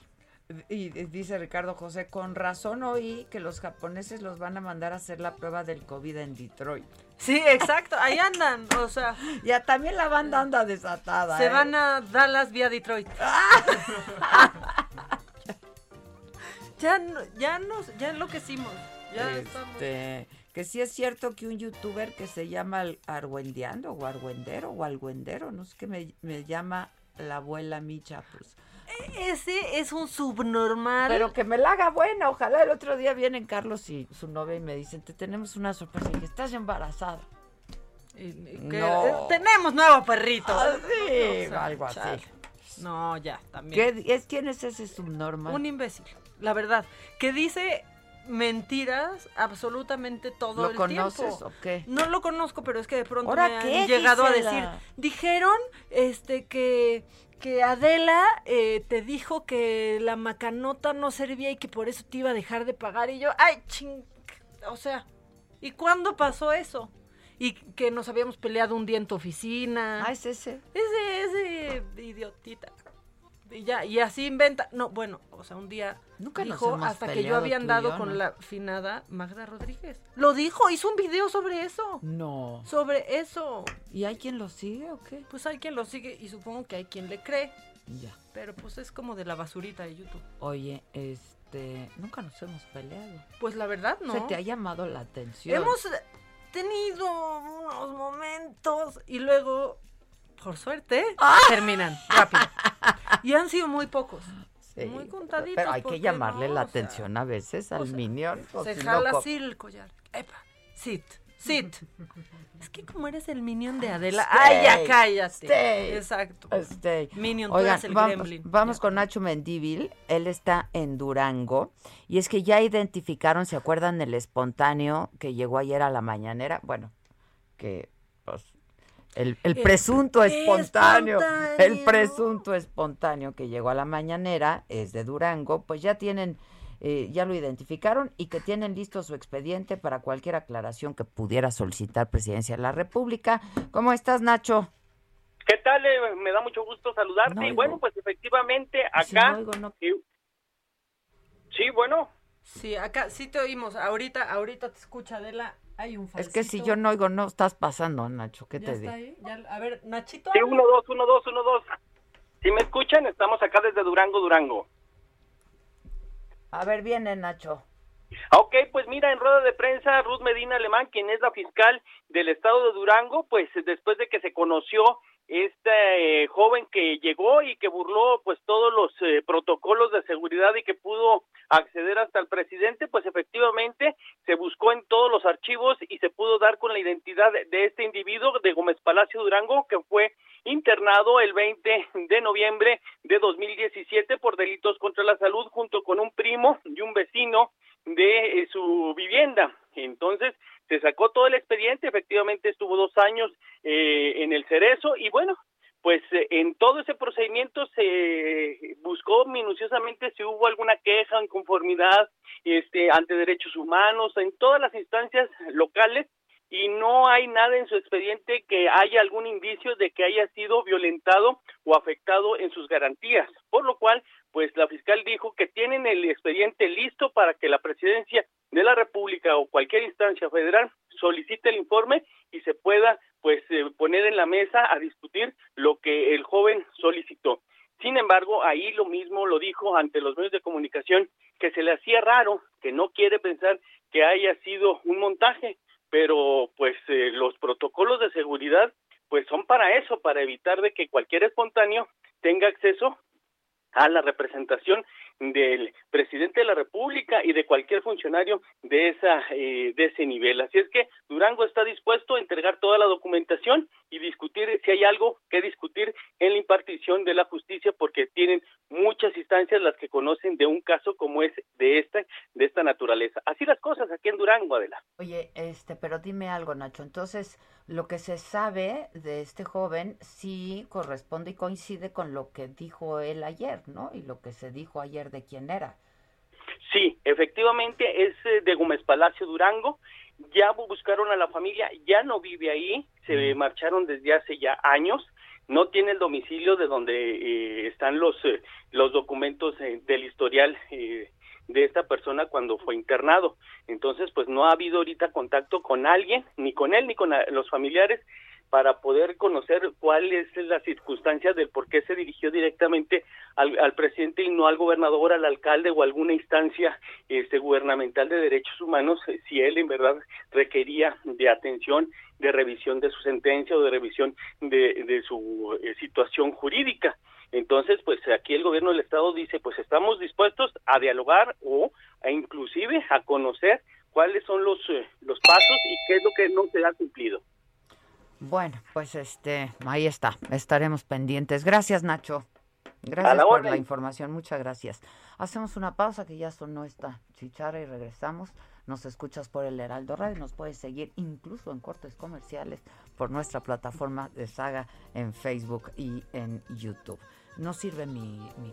Y dice Ricardo José, con razón oí que los japoneses los van a mandar a hacer la prueba del COVID en Detroit. Sí, exacto, ahí andan, o sea. Ya también la banda anda desatada. Se ¿eh? van a Dallas vía Detroit. ya, ya nos, ya enloquecimos. Ya este, que sí es cierto que un youtuber que se llama Argüendeando o Argüendero o Alguendero, no sé qué me, me llama la abuela Micha, pues ese es un subnormal. Pero que me la haga buena. Ojalá el otro día vienen Carlos y su novia y me dicen, te tenemos una sorpresa. Y que estás embarazada. no. Tenemos nuevo perrito. Ah, sí, algo así. No, ya, también. ¿Qué, es, ¿Quién es ese subnormal? Un imbécil, la verdad. Que dice mentiras absolutamente todo el tiempo. ¿Lo conoces o qué? No lo conozco, pero es que de pronto me han llegado a decir, dijeron este que que Adela eh, te dijo que la macanota no servía y que por eso te iba a dejar de pagar. Y yo, ay, ching. O sea, ¿y cuándo pasó eso? Y que nos habíamos peleado un día en tu oficina. Ah, es ese. Ese, ese idiotita. Y ya, y así inventa. No, bueno, o sea, un día Nunca dijo hasta que yo había andado con la finada Magda Rodríguez. Lo dijo, hizo un video sobre eso. No. Sobre eso. ¿Y hay quien lo sigue o qué? Pues hay quien lo sigue y supongo que hay quien le cree. Ya. Pero pues es como de la basurita de YouTube. Oye, este, nunca nos hemos peleado. Pues la verdad no. Se te ha llamado la atención. Hemos tenido unos momentos y luego por suerte, ¡Ah! terminan rápido. Y han sido muy pocos. muy contaditos. Pero hay que llamarle la atención a veces al minion. Se jala así el collar. Epa, sit, sit. es que como eres el minion de Adela. ¡Ay, ya cállate! Exacto. Minion, tú eres el vamos, gremlin. Vamos con Nacho Mendívil. Él está en Durango. Y es que ya identificaron, ¿se acuerdan del espontáneo que llegó ayer a la mañanera? Bueno, que el, presunto espontáneo, el presunto espontáneo que llegó a la mañanera es de Durango, pues ya tienen, eh, ya lo identificaron y que tienen listo su expediente para cualquier aclaración que pudiera solicitar Presidencia de la República. ¿Cómo estás, Nacho? ¿Qué tal? Eh, me da mucho gusto saludarte. y bueno, pues efectivamente acá... sí, bueno. Sí, acá sí te oímos. Ahorita, ahorita te escucha Adela es que si yo no oigo, no estás pasando, Nacho. ¿Qué te digo? a ver, Nachito. Sí, uno, dos, uno, dos, uno, dos. Si me escuchan, estamos acá desde Durango, Durango. A ver, viene, Nacho. Ok, pues mira, en rueda de prensa, Ruth Medina Alemán, quien es la fiscal del estado de Durango, pues después de que se conoció este eh, joven que llegó y que burló pues todos los eh, protocolos de seguridad y que pudo acceder hasta el presidente, pues efectivamente se buscó en todos los archivos y se pudo dar con la identidad de este individuo de Gómez Palacio Durango que fue internado el 20 de noviembre de 2017 por delitos contra la salud junto con un primo y un vecino de eh, su vivienda. Entonces, se sacó todo el expediente, efectivamente estuvo dos años eh, en el cerezo y bueno, pues eh, en todo ese procedimiento se buscó minuciosamente si hubo alguna queja, inconformidad este, ante derechos humanos, en todas las instancias locales y no hay nada en su expediente que haya algún indicio de que haya sido violentado o afectado en sus garantías, por lo cual pues la fiscal dijo que tienen el expediente listo para que la presidencia de la República o cualquier instancia federal solicite el informe y se pueda pues eh, poner en la mesa a discutir lo que el joven solicitó. Sin embargo, ahí lo mismo lo dijo ante los medios de comunicación que se le hacía raro, que no quiere pensar que haya sido un montaje, pero pues eh, los protocolos de seguridad pues son para eso, para evitar de que cualquier espontáneo tenga acceso a la representación del presidente de la República y de cualquier funcionario de esa eh, de ese nivel. Así es que Durango está dispuesto a entregar toda la documentación y discutir si hay algo que discutir en la impartición de la justicia porque tienen muchas instancias las que conocen de un caso como es de esta de esta naturaleza. Así las cosas aquí en Durango, Adela. Oye, este, pero dime algo, Nacho. Entonces, lo que se sabe de este joven sí corresponde y coincide con lo que dijo él ayer, ¿no? Y lo que se dijo ayer de quién era. Sí, efectivamente es eh, de Gómez Palacio Durango. ya buscaron a la familia, ya no vive ahí, se marcharon desde hace ya años, no tiene el domicilio de donde eh, están los eh, los documentos eh, del historial de esta persona cuando fue internado. Entonces, pues no ha habido ahorita contacto con alguien, ni con él, ni con los familiares, para poder conocer cuál es la circunstancia del por qué se dirigió directamente al, presidente y no al gobernador, al alcalde o alguna instancia este, gubernamental de derechos humanos, eh, si él en verdad requería de atención, de revisión de su sentencia o de revisión de, de su eh, situación jurídica. Entonces, pues aquí el gobierno del estado dice, pues estamos dispuestos a dialogar o a inclusive a conocer cuáles son los, eh, los pasos y qué es lo que no se ha cumplido. Bueno, pues este, ahí está, estaremos pendientes. Gracias, Nacho. Gracias por la información, muchas gracias. Hacemos una pausa que ya sonó esta chichara y regresamos. Nos escuchas por el Heraldo Radio, nos puedes seguir incluso en cortes comerciales por nuestra plataforma de saga en Facebook y en YouTube. No sirve mi, mi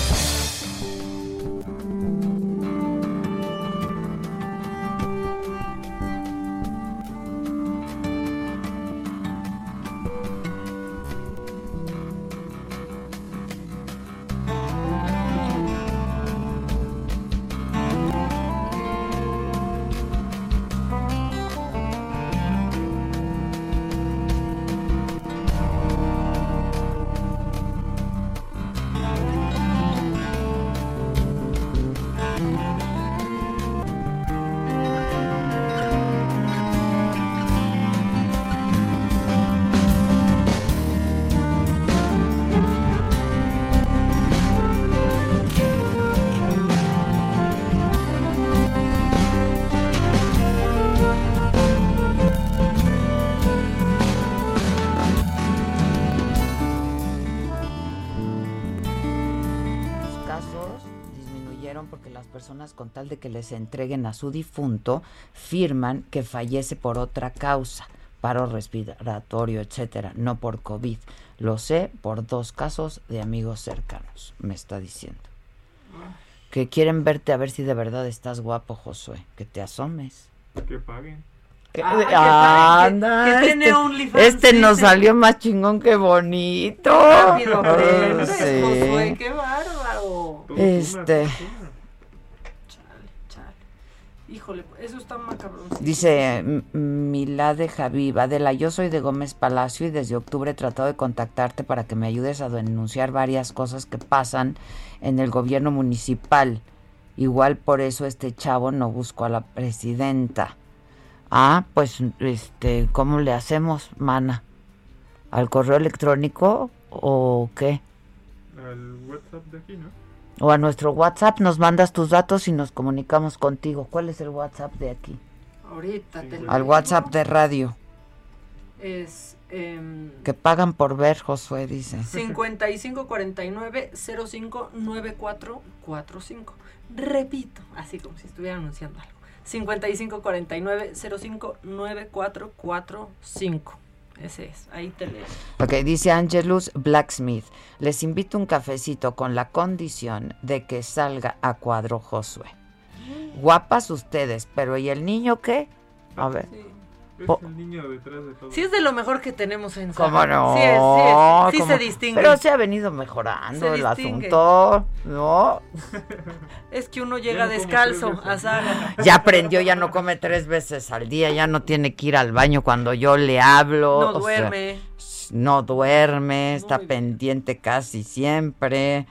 Se entreguen a su difunto, firman que fallece por otra causa, paro respiratorio, etcétera, no por COVID. Lo sé por dos casos de amigos cercanos, me está diciendo. Que quieren verte a ver si de verdad estás guapo, Josué. Que te asomes. Que paguen. Ah, anda, este, este nos salió más chingón que bonito. Josué, qué bárbaro. Este, Híjole, eso está cabrón. Dice Milade Javiv, Adela, yo soy de Gómez Palacio y desde octubre he tratado de contactarte para que me ayudes a denunciar varias cosas que pasan en el gobierno municipal. Igual por eso este chavo no buscó a la presidenta. Ah, pues, este, ¿cómo le hacemos, mana? ¿Al correo electrónico o qué? Al WhatsApp de aquí, ¿no? O a nuestro WhatsApp nos mandas tus datos y nos comunicamos contigo. ¿Cuál es el WhatsApp de aquí? Ahorita Al WhatsApp de radio. Es em, que pagan por ver, Josué dice. 5549-059445. Repito, así como si estuviera anunciando algo. 5549-059445. Ese es, ahí te leo. Ok, dice Angelus Blacksmith. Les invito un cafecito con la condición de que salga a cuadro Josué. Guapas ustedes, pero ¿y el niño qué? A ver. Es el niño detrás de todo. Sí es de lo mejor que tenemos en ¿Cómo no? Sí, sí, sí, se distingue. Pero se ha venido mejorando el asunto, ¿no? Es que uno llega descalzo a Saga. Ya aprendió, ya no come tres veces al día, ya no tiene que ir al baño cuando yo le hablo. No duerme. no duerme, está pendiente casi siempre.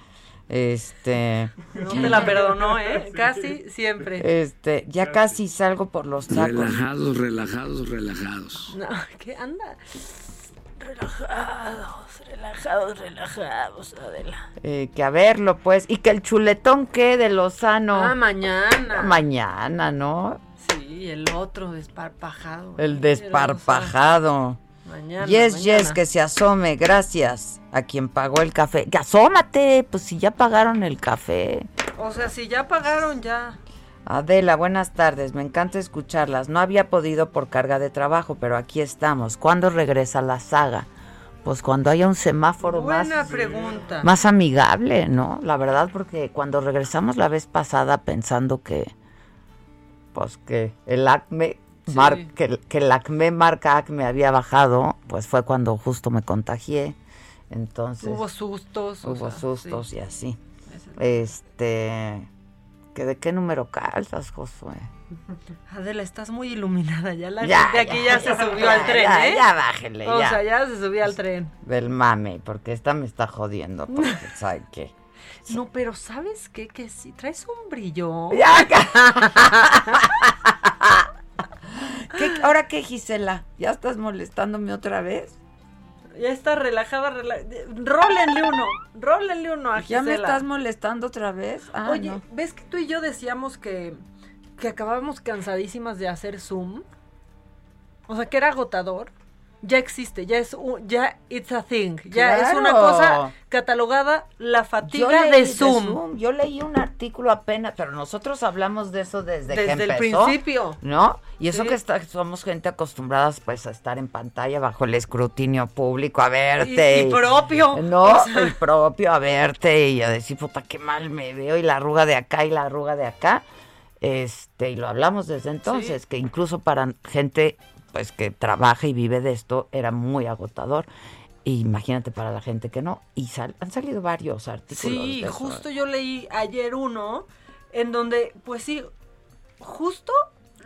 Este. No te la perdonó, ¿eh? Casi siempre. Este, ya casi salgo por los tacos. Relajados, relajados, relajados. No, ¿qué anda? Relajados, relajados, relajados, Adela. Eh, que a verlo, pues. Y que el chuletón qué de Lozano. Ah, mañana. Mañana, ¿no? Sí, el otro desparpajado. El desparpajado. Mañana. Yes, mañana. yes, que se asome, gracias a quien pagó el café. Que asómate, pues si ya pagaron el café. O sea, si ya pagaron, ya. Adela, buenas tardes, me encanta escucharlas. No había podido por carga de trabajo, pero aquí estamos. ¿Cuándo regresa la saga? Pues cuando haya un semáforo más, Buena pregunta. más amigable, ¿no? La verdad, porque cuando regresamos la vez pasada pensando que, pues que el acme, mar- que, el- que el acme marca acme había bajado, pues fue cuando justo me contagié. Entonces Hubo sustos. o hubo sea, sustos sí. y así. Este, que ¿de qué número calzas, Josué? Adela, estás muy iluminada. Ya la Ya, gente aquí ya, ya, se subió al tren, ya, ¿eh? ya bájele, O sea, ya se subió al tren. Del mame, porque esta me está jodiendo, porque sabe qué. No, pero ¿sabes qué? Que sí, traes un brillo. Ya, ¿Qué- ¿Ahora qué, Gisela? ¿Ya estás molestándome otra vez? Ya está relajada, rela... Rólenle uno, rólenle uno a ¿Ya me Gisela. estás molestando otra vez? Ah, Oye, no. ¿ves que tú y yo decíamos que, que acabábamos cansadísimas de hacer Zoom? O sea, que era agotador. Ya existe, ya es un, ya it's a thing, ya es una cosa catalogada la fatiga de Zoom. Yo leí un artículo apenas, pero nosotros hablamos de eso desde, que Desde el empezó, principio. ¿no? Y eso Sí. que está, somos gente acostumbrada pues a estar en pantalla bajo el escrutinio público, a verte. Y- y propio. No, O sea. y propio, a verte y a decir, puta, qué mal me veo y la arruga de acá y la arruga de acá. Este, y lo hablamos desde entonces, que incluso para gente pues que trabaja y vive de esto era muy agotador. Imagínate para la gente que no. Y sal- han salido varios artículos. Sí, de eso. justo yo leí ayer uno en donde, pues sí, justo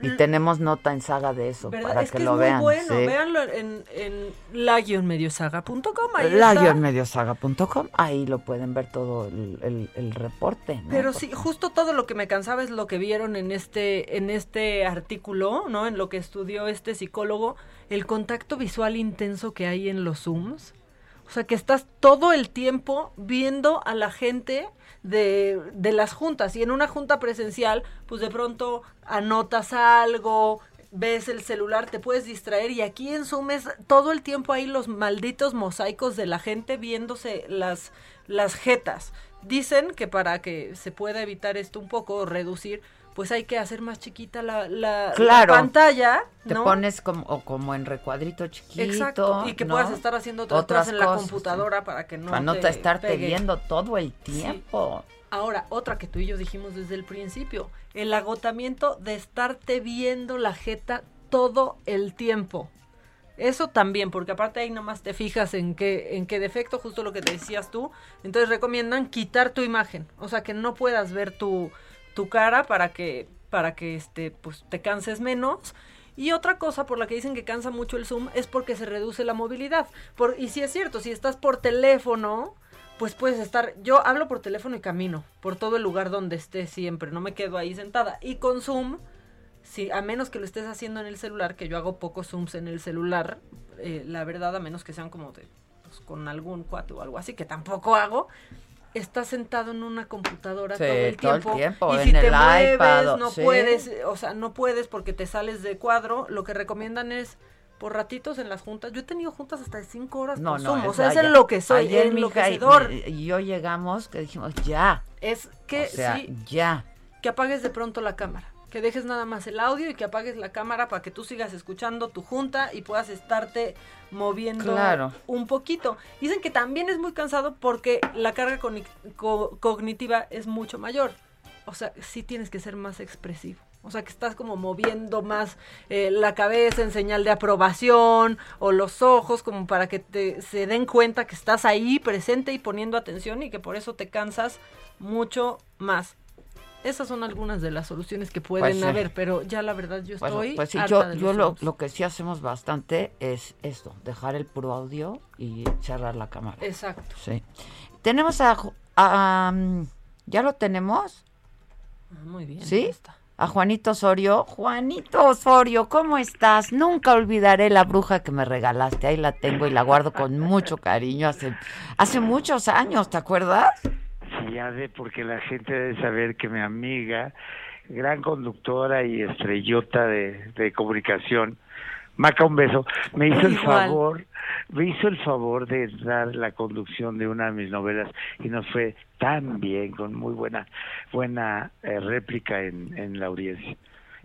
Y tenemos nota en saga de eso ¿verdad? para es que, que, lo muy vean. bueno. sí. Véanlo en, en la-mediosaga.com. ahí lo pueden ver todo el, el- el reporte. ¿no? Pero sí, justo todo lo que me cansaba es lo que vieron en este, en este artículo, ¿no? En lo que estudió este psicólogo, el contacto visual intenso que hay en los Zooms. O sea, que estás todo el tiempo viendo a la gente de, de las juntas. Y en una junta presencial, pues de pronto anotas algo, ves el celular, te puedes distraer. Y aquí en Zoom es todo el tiempo ahí los malditos mosaicos de la gente viéndose las, las jetas. Dicen que para que se pueda evitar esto un poco, o reducir, pues hay que hacer más chiquita la, la- la Claro. pantalla. Te ¿no? pones como, o como en recuadrito chiquito. Exacto, y que ¿no? puedas estar haciendo otras, cosas en la computadora para que no Para no te te estarte pegue. viendo todo el tiempo. Ahora, otra que tú y yo dijimos desde el principio, el agotamiento de estarte viendo la jeta todo el tiempo. Eso también, porque aparte ahí nomás te fijas en qué, en qué defecto, justo lo que te decías tú. Entonces recomiendan quitar tu imagen, o sea que no puedas ver tu, tu cara para que, para que este, pues, te canses menos. Y otra cosa por la que dicen que cansa mucho el Zoom es porque se reduce la movilidad. Por, y si es cierto, si estás por teléfono, pues puedes estar, yo hablo por teléfono y camino por todo el lugar donde esté siempre, no me quedo ahí sentada. Y con Zoom, si a menos que lo estés haciendo en el celular, que yo hago pocos Zooms en el celular, eh, la verdad, a menos que sean como de, pues, con algún cuate o algo así, que tampoco hago, estás sentado en una computadora Sí, todo el todo el tiempo. y en si te el mueves, iPad, no sí. puedes, o sea, no puedes porque te sales de cuadro. Lo que recomiendan es por ratitos en las juntas. Yo he tenido juntas hasta de cinco horas No, no. O sea, es en lo que soy, Ayer mi hija y, yo llegamos que dijimos, ya. Es que o sea, sí, ya. que apagues de pronto la cámara. Que dejes nada más el audio y que apagues la cámara para que tú sigas escuchando tu junta y puedas estarte moviendo Claro. un poquito. Dicen que también es muy cansado porque la carga cogni- co- cognitiva es mucho mayor. O sea, sí tienes que ser más expresivo. O sea, que estás como moviendo más eh, la cabeza en señal de aprobación o los ojos como para que te, se den cuenta que estás ahí presente y poniendo atención y que por eso te cansas mucho más. Esas son algunas de las soluciones que pueden Pues haber, pero ya la verdad yo Bueno, estoy pues sí, harta yo, de yo los lo, que sí hacemos bastante es esto, dejar el puro audio y cerrar la cámara. Exacto. Sí. Tenemos a, um, ¿ya lo tenemos? Ah, muy bien. ¿Sí? A Juanito Osorio. Juanito Osorio, ¿cómo estás? Nunca olvidaré la bruja que me regalaste. Ahí la tengo y la guardo con mucho cariño. Hace, hace muchos años, ¿te acuerdas? Sí, ya de porque la gente debe saber que mi amiga, gran conductora y estrellota de, de comunicación, Maca, un beso. Me hizo el favor, me hizo el favor de dar la conducción de una de mis novelas y nos fue tan bien, con muy buena, buena eh, réplica en, en la audiencia.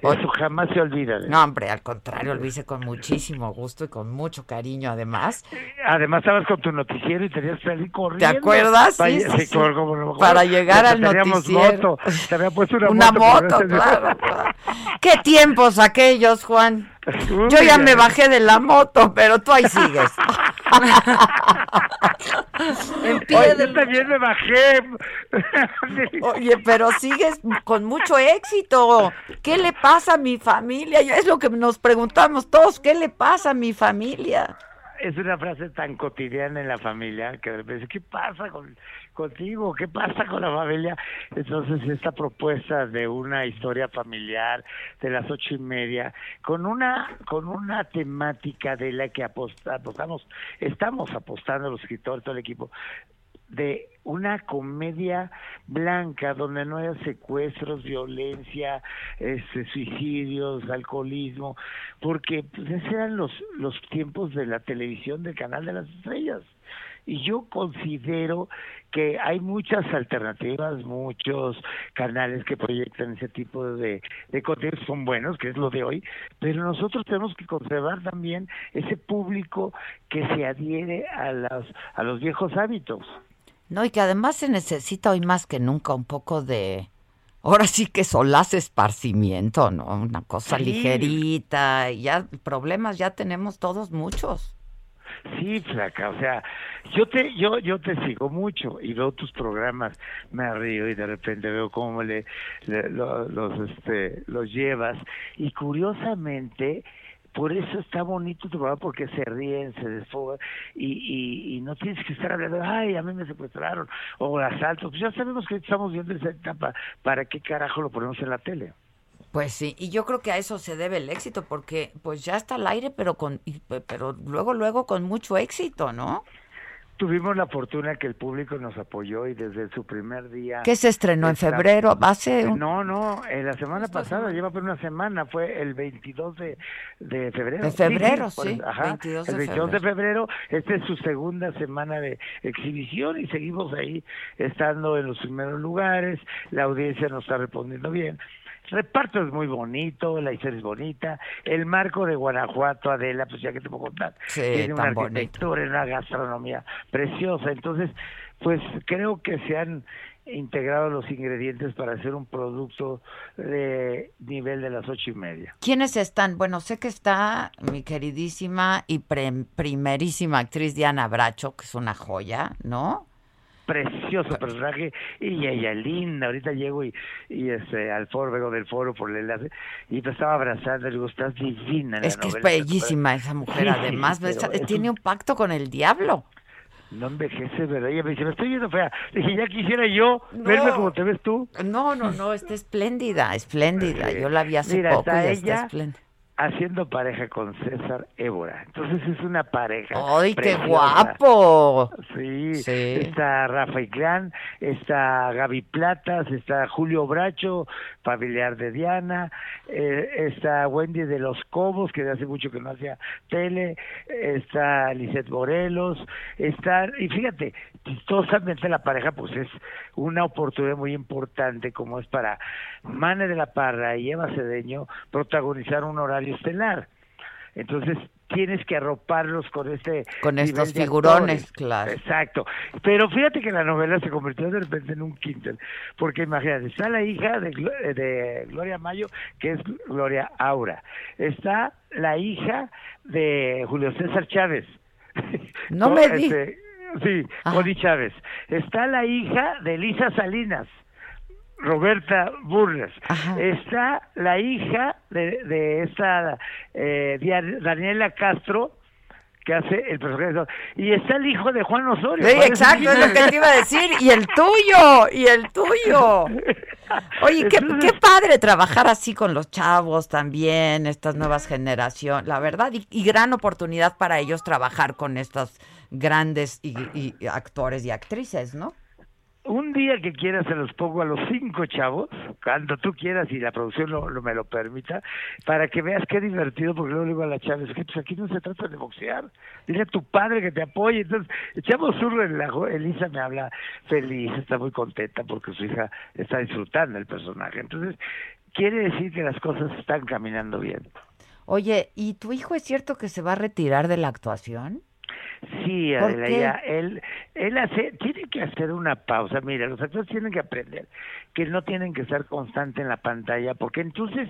Eso jamás se olvida. No, hombre, al contrario, lo hice con muchísimo gusto y con mucho cariño, además. Además, estabas con tu noticiero y tenías que salir corriendo. ¿Te acuerdas? Para, sí, sí, sí, como- Para llegar al noticiero. moto. Te había puesto una, Una moto. claro. ¿Qué tiempos aquellos, Juan? Yo ya me bajé de la moto, pero tú ahí sigues. En pie Oye, del- yo también me bajé. Oye, pero sigues con mucho éxito. ¿Qué le pasa a mi familia? Es lo que nos preguntamos todos. ¿Qué le pasa a mi familia? Es una frase tan cotidiana en la familia que de repente, ¿qué pasa con, contigo? ¿Qué pasa con la familia? Entonces, esta propuesta de una historia familiar de las ocho y media, con una, con una temática de la que aposta- apostamos, estamos apostando los escritores, todo el equipo, de una comedia blanca donde no haya secuestros, violencia, este, suicidios, alcoholismo, porque pues, esos eran los, los tiempos de la televisión del canal de las estrellas. Y yo considero que hay muchas alternativas, muchos canales que proyectan ese tipo de, de contenidos, son buenos, que es lo de hoy, pero nosotros tenemos que conservar también ese público que se adhiere a, las, a los viejos hábitos. No, y que además se necesita hoy más que nunca un poco de, ahora sí que solaz esparcimiento, ¿no? Una cosa Sí. ligerita, y ya problemas ya tenemos todos muchos. Sí, flaca, o sea, yo te yo yo te sigo mucho y veo tus programas, me río y de repente veo cómo le, le- lo- los este los llevas y curiosamente por eso está bonito tu programa porque se ríen, se desfogan y, y, y no tienes que estar hablando, ay, a mí me secuestraron o asaltos, pues ya sabemos que estamos viendo esa etapa, ¿para qué carajo lo ponemos en la tele? Pues sí, y yo creo que a eso se debe el éxito, porque pues ya está al aire, pero con, pero luego, luego con mucho éxito, ¿no? Tuvimos la fortuna que el público nos apoyó y desde su primer día... Que se estrenó en febrero, hace un- No, no, en la semana pasada, lleva por una semana, fue el 22 de, de febrero. De febrero, por- sí, ajá, 22 de el 22 de febrero, esta es su segunda semana de exhibición y seguimos ahí estando en los primeros lugares, la audiencia nos está respondiendo bien. El reparto es muy bonito, la historia es bonita, el marco de Guanajuato, Adela, pues ya que te puedo contar, Sí, tiene una tan bonito. arquitectura, una gastronomía preciosa, entonces, pues creo que se han integrado los ingredientes para hacer un producto de nivel de las ocho y media. ¿Quiénes están? Bueno, sé que está mi queridísima y pre- primerísima actriz Diana Bracho, que es una joya, ¿no? Precioso personaje y ella linda. Ahorita llego y, y este, al foro, vengo del foro por el enlace y me estaba abrazando y le digo, estás divina. en la Es que es novela". bellísima esa mujer, Sí, además, pero esa- es tiene un pacto con el diablo. No envejece, ¿verdad? Ella me dice, me estoy viendo fea. Le dije, ya quisiera yo verme como te ves tú. No, no, no, está espléndida, espléndida. Yo la vi hace Mira, poco está y está ella espléndida. Haciendo pareja con César Évora. Entonces es una pareja. ¡Ay, qué guapo! Sí, Sí. está Rafa Inclán, está Gaby Platas, está Julio Bracho, familiar de Diana, eh, está Wendy de los Cobos, que de hace mucho que no hacía tele, está Lisette Morelos, está, y fíjate, chistosamente la pareja pues es una oportunidad muy importante como es para Mane de la Parra y Eva Cedeño protagonizar un horario estelar. Entonces tienes que arroparlos con este Con estos figurones, actores. claro. Exacto. Pero fíjate que la novela se convirtió de repente en un quintel, porque imagínate, está la hija de, de Gloria Mayo, que es Gloria Aura. Está la hija de Julio César Chávez. No me di- Este, Sí, Connie Chávez. Está la hija de Elisa Salinas. Roberta Burles. Está la hija de, de esta eh, Daniela Castro, que hace el personaje. Y está el hijo de Juan Osorio. Sí, exacto, es lo que te iba a decir. Y el tuyo, y el tuyo. Oye, qué, qué padre trabajar así con los chavos también, estas nuevas generaciones, la verdad, y, y gran oportunidad para ellos trabajar con estos grandes y, y actores y actrices, ¿no? Un día que quieras se los pongo a los cinco chavos, cuando tú quieras y la producción lo, me lo permita, para que veas qué divertido, porque luego le digo a la chava, es que pues aquí no se trata de boxear, dile a tu padre que te apoye, entonces echamos un relajo, Elisa me habla feliz, está muy contenta porque su hija está disfrutando el personaje, entonces quiere decir que las cosas están caminando bien. Oye, ¿y tu hijo es cierto que se va a retirar de la actuación? Sí, Adela, él, él hace, tiene que hacer una pausa. Mira, los actores tienen que aprender que no tienen que estar constante en la pantalla, porque entonces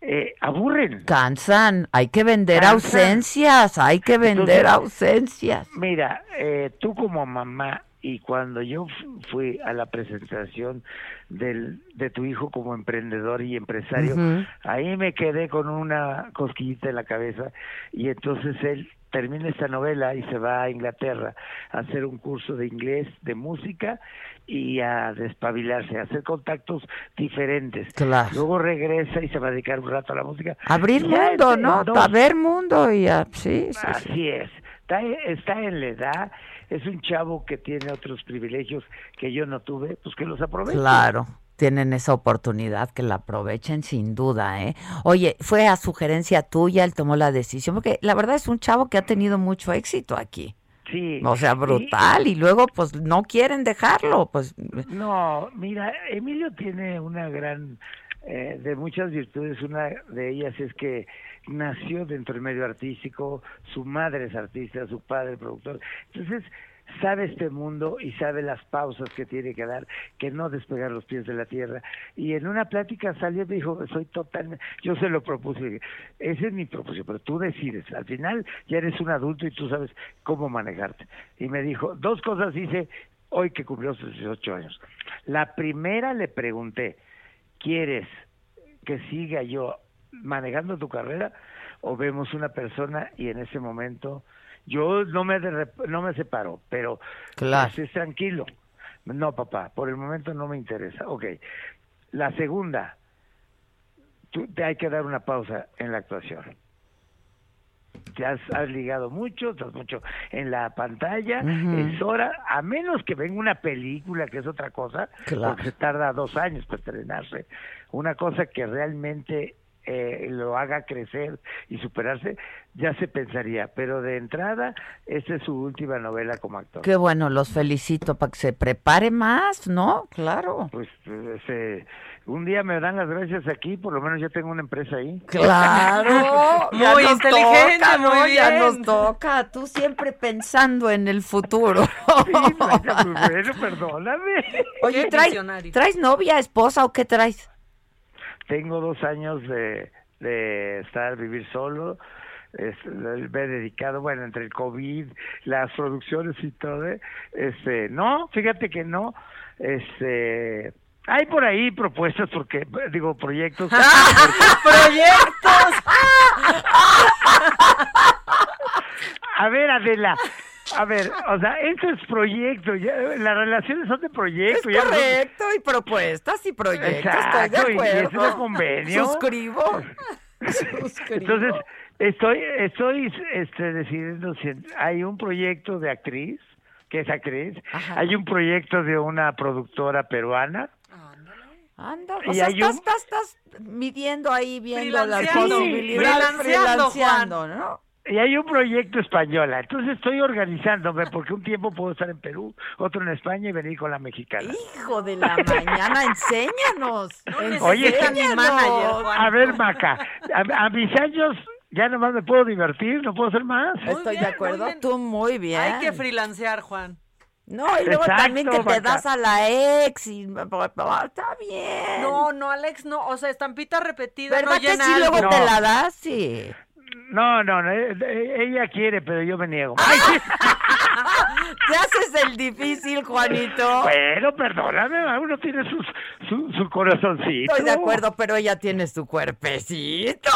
eh, aburren. Cansan, hay que vender ausencias, hay que vender ausencias. Mira, eh, tú como mamá y cuando yo fui a la presentación del, de tu hijo como emprendedor y empresario, ahí me quedé con una cosquillita en la cabeza y entonces él termina esta novela y se va a Inglaterra a hacer un curso de inglés, de música y a despabilarse, a hacer contactos diferentes. Claro. Luego regresa y se va a dedicar un rato a la música. Abrir mundo, ¿no? A ver mundo y a... sí, sí Así es. Está, está en la edad, es un chavo que tiene otros privilegios que yo no tuve, pues que los aproveche. Claro tienen esa oportunidad, que la aprovechen sin duda, ¿eh? Oye, fue a sugerencia tuya, él tomó la decisión, porque la verdad es un chavo que ha tenido mucho éxito aquí. Sí. O sea, brutal, y, luego pues no quieren dejarlo, pues. No, mira, Emilio tiene una gran, eh, de muchas virtudes, una de ellas es que nació dentro del medio artístico, su madre es artista, su padre productor, entonces sabe este mundo y sabe las pausas que tiene que dar, que no despegar los pies de la tierra. Y en una plática salió y dijo, soy totalmente, yo se lo propuse, ese es mi propósito, pero tú decides, al final ya eres un adulto y tú sabes cómo manejarte. Y me dijo, dos cosas hice hoy que cumplió sus 18 años. La primera le pregunté, ¿quieres que siga yo manejando tu carrera o vemos una persona y en ese momento yo no me no me separo, pero claro. estés tranquilo. No, papá, por el momento no me interesa. Ok. La segunda, tú, te hay que dar una pausa en la actuación. Ya has, ligado mucho, estás mucho en la pantalla, es hora, a menos que venga una película, que es otra cosa, porque se tarda dos años para estrenarse, una cosa que realmente eh, lo haga crecer y superarse, ya se pensaría. Pero de entrada, esta es su última novela como actor. Qué bueno, los felicito para que se prepare más, ¿no? Claro. Pues eh, un día me dan las gracias aquí, por lo menos yo tengo una empresa ahí. Claro, muy inteligente, muy bien. Ya nos toca, tú siempre pensando en el futuro. Sí, bueno, perdóname. Oye, ¿traes, ¿traes novia, esposa o qué traes? Tengo dos años de, de estar, vivir solo, es, me he dedicado, bueno, entre el COVID, las producciones y todo, este, no, fíjate que no, este, hay por ahí propuestas porque, digo, proyectos. ¡Proyectos! A ver, Adela, a ver, o sea, esto es proyecto, ya, las relaciones son de proyecto. Es correcto, y propuestas y proyectos, Exacto, estoy de acuerdo. Y, es un convenio. Suscribo. Entonces, estoy, estoy este, decidiendo si hay un proyecto de actriz, que es actriz, hay un proyecto de una productora peruana, Anda, o sea, estás, estás, estás, midiendo ahí, viendo las posibilidades, freelanceando, ¿no? Y hay un proyecto española, entonces estoy organizándome porque un tiempo puedo estar en Perú, otro en España y venir con la mexicana. Hijo de la mañana, enséñanos. Oye, a ver, Maca, a, mis años ya nomás me puedo divertir, no puedo hacer más. Estoy de acuerdo, tú muy bien. Hay que freelancear, Juan. No, y luego también que te das a la ex y está bien. No, no, Alex, no, o sea, estampita repetida ¿Verdad no que sí luego te la das? Sí. No, no, no, eh, ella quiere, pero yo me niego. Te haces el difícil, Juanito. Bueno, perdóname, uno tiene su, su, su corazoncito. Estoy de acuerdo, pero ella tiene su cuerpecito.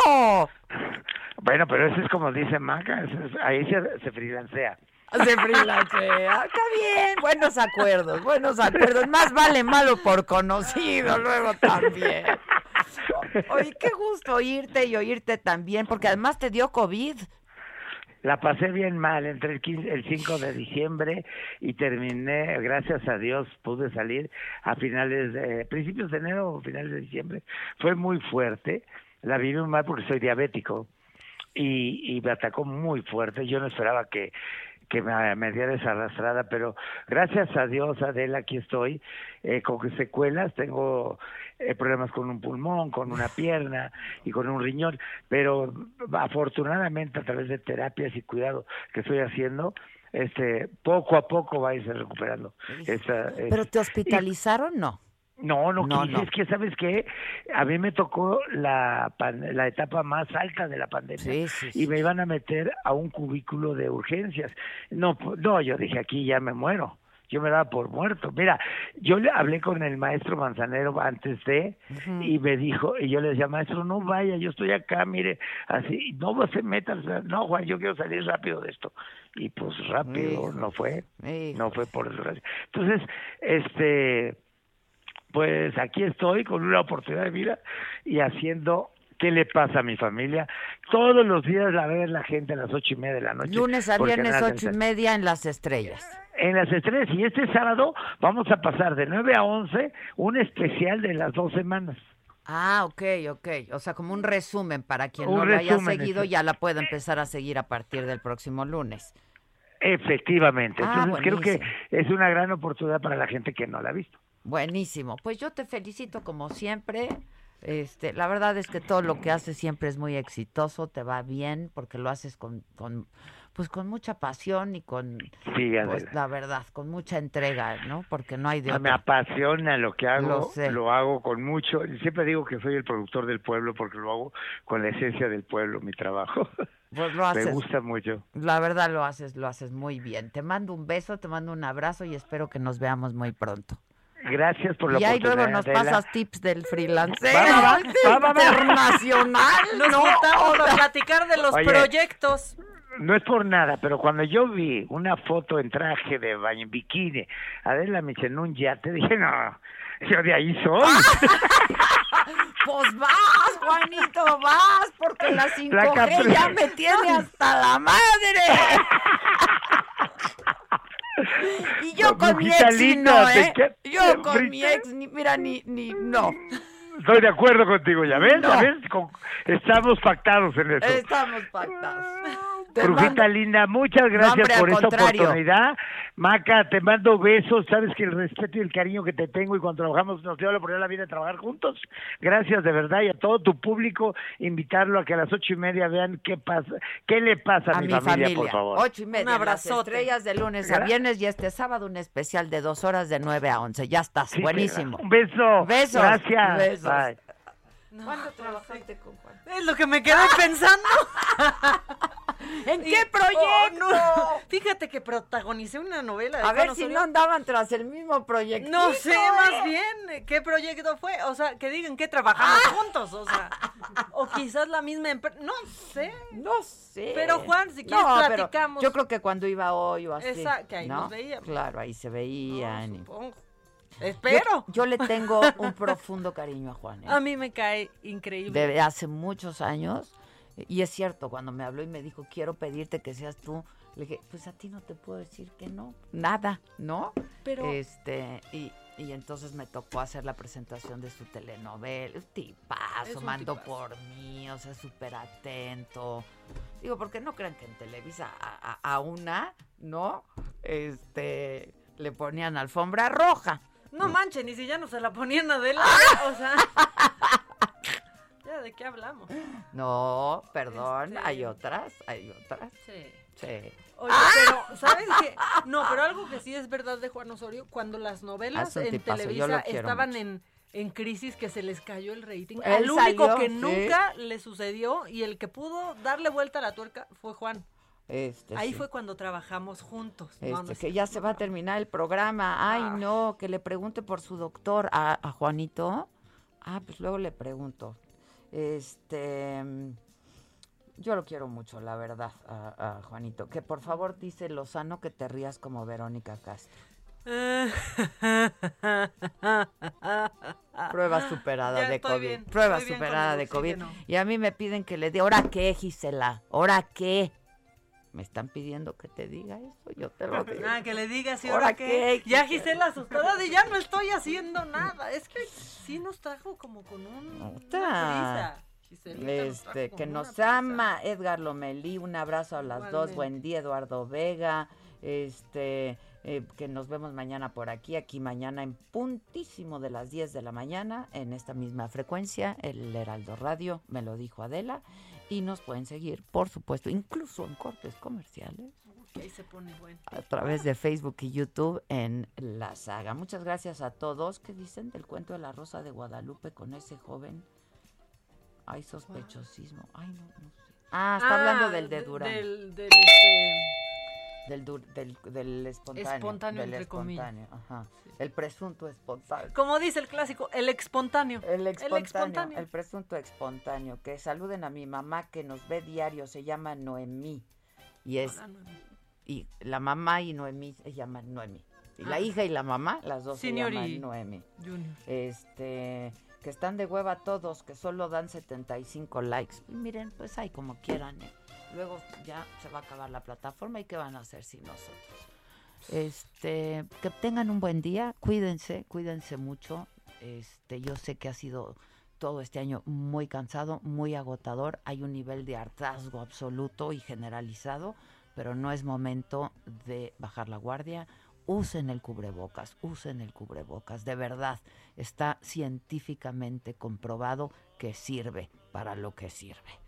Bueno, pero eso es como dice Maca, ahí se, se freelancea. Se freelancea. Está bien, buenos acuerdos, buenos acuerdos. Más vale malo por conocido luego también. Oye, qué gusto oírte y oírte también, porque además te dio COVID. la pasé bien mal entre el, 15, el 5 de diciembre y terminé, gracias a Dios, pude salir a finales de, principios de enero o finales de diciembre. Fue muy fuerte, la viví muy mal porque soy diabético y me atacó muy fuerte. Yo no esperaba que que me, me dio desarrastrada, pero gracias a Dios, Adela, aquí estoy, eh, con secuelas, tengo eh, problemas con un pulmón, con una pierna y con un riñón, pero afortunadamente a través de terapias y cuidado que estoy haciendo, este, poco a poco va a irse recuperando. Esa, ¿Pero te hospitalizaron? No. No, no, no, es que sabes qué, a mí me tocó la la etapa más alta de la pandemia y me iban a meter a un cubículo de urgencias. No, no, yo dije aquí ya me muero. Yo me daba por muerto. Mira, yo le hablé con el maestro Manzanero antes de y me dijo y yo le decía maestro no vaya, yo estoy acá, mire, así no se meta, no Juan, yo quiero salir rápido de esto y pues rápido no fue, no fue por desgracia. Entonces, este pues aquí estoy con una oportunidad de vida y haciendo qué le pasa a mi familia. Todos los días la ve la gente a las ocho y media de la noche. Lunes a viernes ocho y media en Las Estrellas. En Las Estrellas. Y este sábado vamos a pasar de nueve a once un especial de las dos semanas. Ah, ok, ok. O sea, como un resumen para quien no lo haya seguido, ya la puede empezar a seguir a partir del próximo lunes. Efectivamente. Ah, Entonces creo que es una gran oportunidad para la gente que no la ha visto. Buenísimo. Pues yo te felicito como siempre. Este, la verdad es que todo lo que haces siempre es muy exitoso, te va bien porque lo haces con, con pues con mucha pasión y con pues, la verdad, con mucha entrega, ¿no? Porque no hay de ah, Me apasiona lo que hago, lo, hago con mucho, siempre digo que soy el productor del pueblo porque lo hago con la esencia del pueblo, mi trabajo. Pues lo haces. Me gusta mucho. La verdad lo haces, lo haces muy bien. Te mando un beso, te mando un abrazo y espero que nos veamos muy pronto. Gracias por la y ahí luego nos pasas tips del freelance internacional. Nos no, a platicar de los proyectos. No es por nada, pero cuando yo vi una foto en traje de baño en bikini, Adela me en un yate, dije, no, yo de ahí soy. pues vas, Juanito, vas, porque la 5G ya me tiene hasta la madre. Y yo con mi ex no, ¿eh? Yo con mi ex, ni, mira, ni, ni, no. Estoy de acuerdo contigo, ¿ya ves? ¿Ya ves? estamos pactados en eso. Estamos pactados. Brujita linda, muchas gracias por esta oportunidad. Maca, te mando besos, sabes que el respeto y el cariño que te tengo y cuando trabajamos nos dio la oportunidad la vida de trabajar juntos. Gracias de verdad y a todo tu público, invitarlo a que a las ocho y media vean qué pasa, qué le pasa a, mi, familia, por favor. Ocho y media, un abrazo. Estrellas de lunes a viernes y este sábado un especial de dos horas de nueve a once. Ya estás, buenísimo. Un beso. Besos. Gracias. ¿Cuándo trabajaste? Es lo que me quedé pensando. ¿En qué proyecto? Oh, Fíjate que protagonicé una novela. a ver si no andaban tras el mismo proyecto. No sé, más bien, ¿qué proyecto fue? O sea, que digan que trabajamos ah. juntos, o sea, o quizás la misma empresa, no sé. No sé. Pero Juan, si quieres platicamos. Yo creo que cuando iba hoy o así. Exacto, que ahí nos veíamos. Claro, ahí se veían. Espero. Yo, le tengo un profundo cariño a Juan. ¿eh? A mí me cae increíble. Desde hace muchos años. Y es cierto, cuando me habló y me dijo, quiero pedirte que seas tú, le dije, pues a ti no te puedo decir que no, nada, ¿no? Pero... Este, y, y entonces me tocó hacer la presentación de su telenovela, tipazo, mando por mí, o sea, súper atento. Digo, porque no crean que en Televisa a, a, una, ¿no? Este, le ponían alfombra roja. No manchen, ni si ya no se la ponían Adela, o sea... ¿Ya de qué hablamos? No, perdón, este, hay otras, hay otras. Sí. Sí. Oye, pero, ¿sabes qué? No, pero algo que sí es verdad de Juan Osorio, cuando las novelas ah, en Televisa estaban en, en, crisis, que se les cayó el rating. el único que nunca le sucedió y el que pudo darle vuelta a la tuerca fue Juan. Este, Ahí fue cuando trabajamos juntos. Este, que ya se va a terminar el programa. Ay, ah. no, que le pregunte por su doctor a, a Juanito. Ah, pues luego le pregunto. Este, yo lo quiero mucho, la verdad, a, Juanito. Que por favor dice Lozano que te rías como Verónica Castro. Prueba superada de COVID. Prueba superada de COVID. Y a mí me piden que le dé, ¿ahora qué, Gisela? ¿Ahora qué? Me están pidiendo que te diga eso, yo te lo digo. Ah, que le digas, ¿y ahora, qué? Ya Gisela asustada de ya no estoy haciendo nada. Es que sí nos trajo como con un, una prisa. Este, que nos ama Edgar Lomelí, un abrazo a las dos, buen día Eduardo Vega, este, eh, que nos vemos mañana por aquí, aquí mañana en puntísimo de las 10 de la mañana, en esta misma frecuencia, el Heraldo Radio, me lo dijo Adela, y nos pueden seguir, por supuesto, incluso en cortes comerciales. se pone bueno. A través de Facebook y YouTube en La Saga. Muchas gracias a todos. ¿Qué dicen del cuento de la Rosa de Guadalupe con ese joven? Hay sospechosismo. Ay, no, no sé. Ah, está hablando ah, del de Durán. Del, del, este... del, del, del, espontáneo. Espontáneo, del entre espontáneo, ajá. El presunto espontáneo. Como dice el clásico, el espontáneo. El espontáneo. El, presunto espontáneo. Que saluden a mi mamá que nos ve diario, se llama Noemí. Y es. Y la mamá y Noemí se llaman Noemí. Y la ah. hija y la mamá, las dos se llaman Noemí. Junior. Este que están de hueva todos, que solo dan 75 likes. Y miren, pues ahí como quieran. ¿eh? Luego ya se va a acabar la plataforma y qué van a hacer sin nosotros. Este, que tengan un buen día, cuídense, cuídense mucho. Este, yo sé que ha sido todo este año muy cansado, muy agotador. Hay un nivel de hartazgo absoluto y generalizado, pero no es momento de bajar la guardia usen el cubrebocas, usen el cubrebocas, de verdad, está científicamente comprobado que sirve para lo que sirve.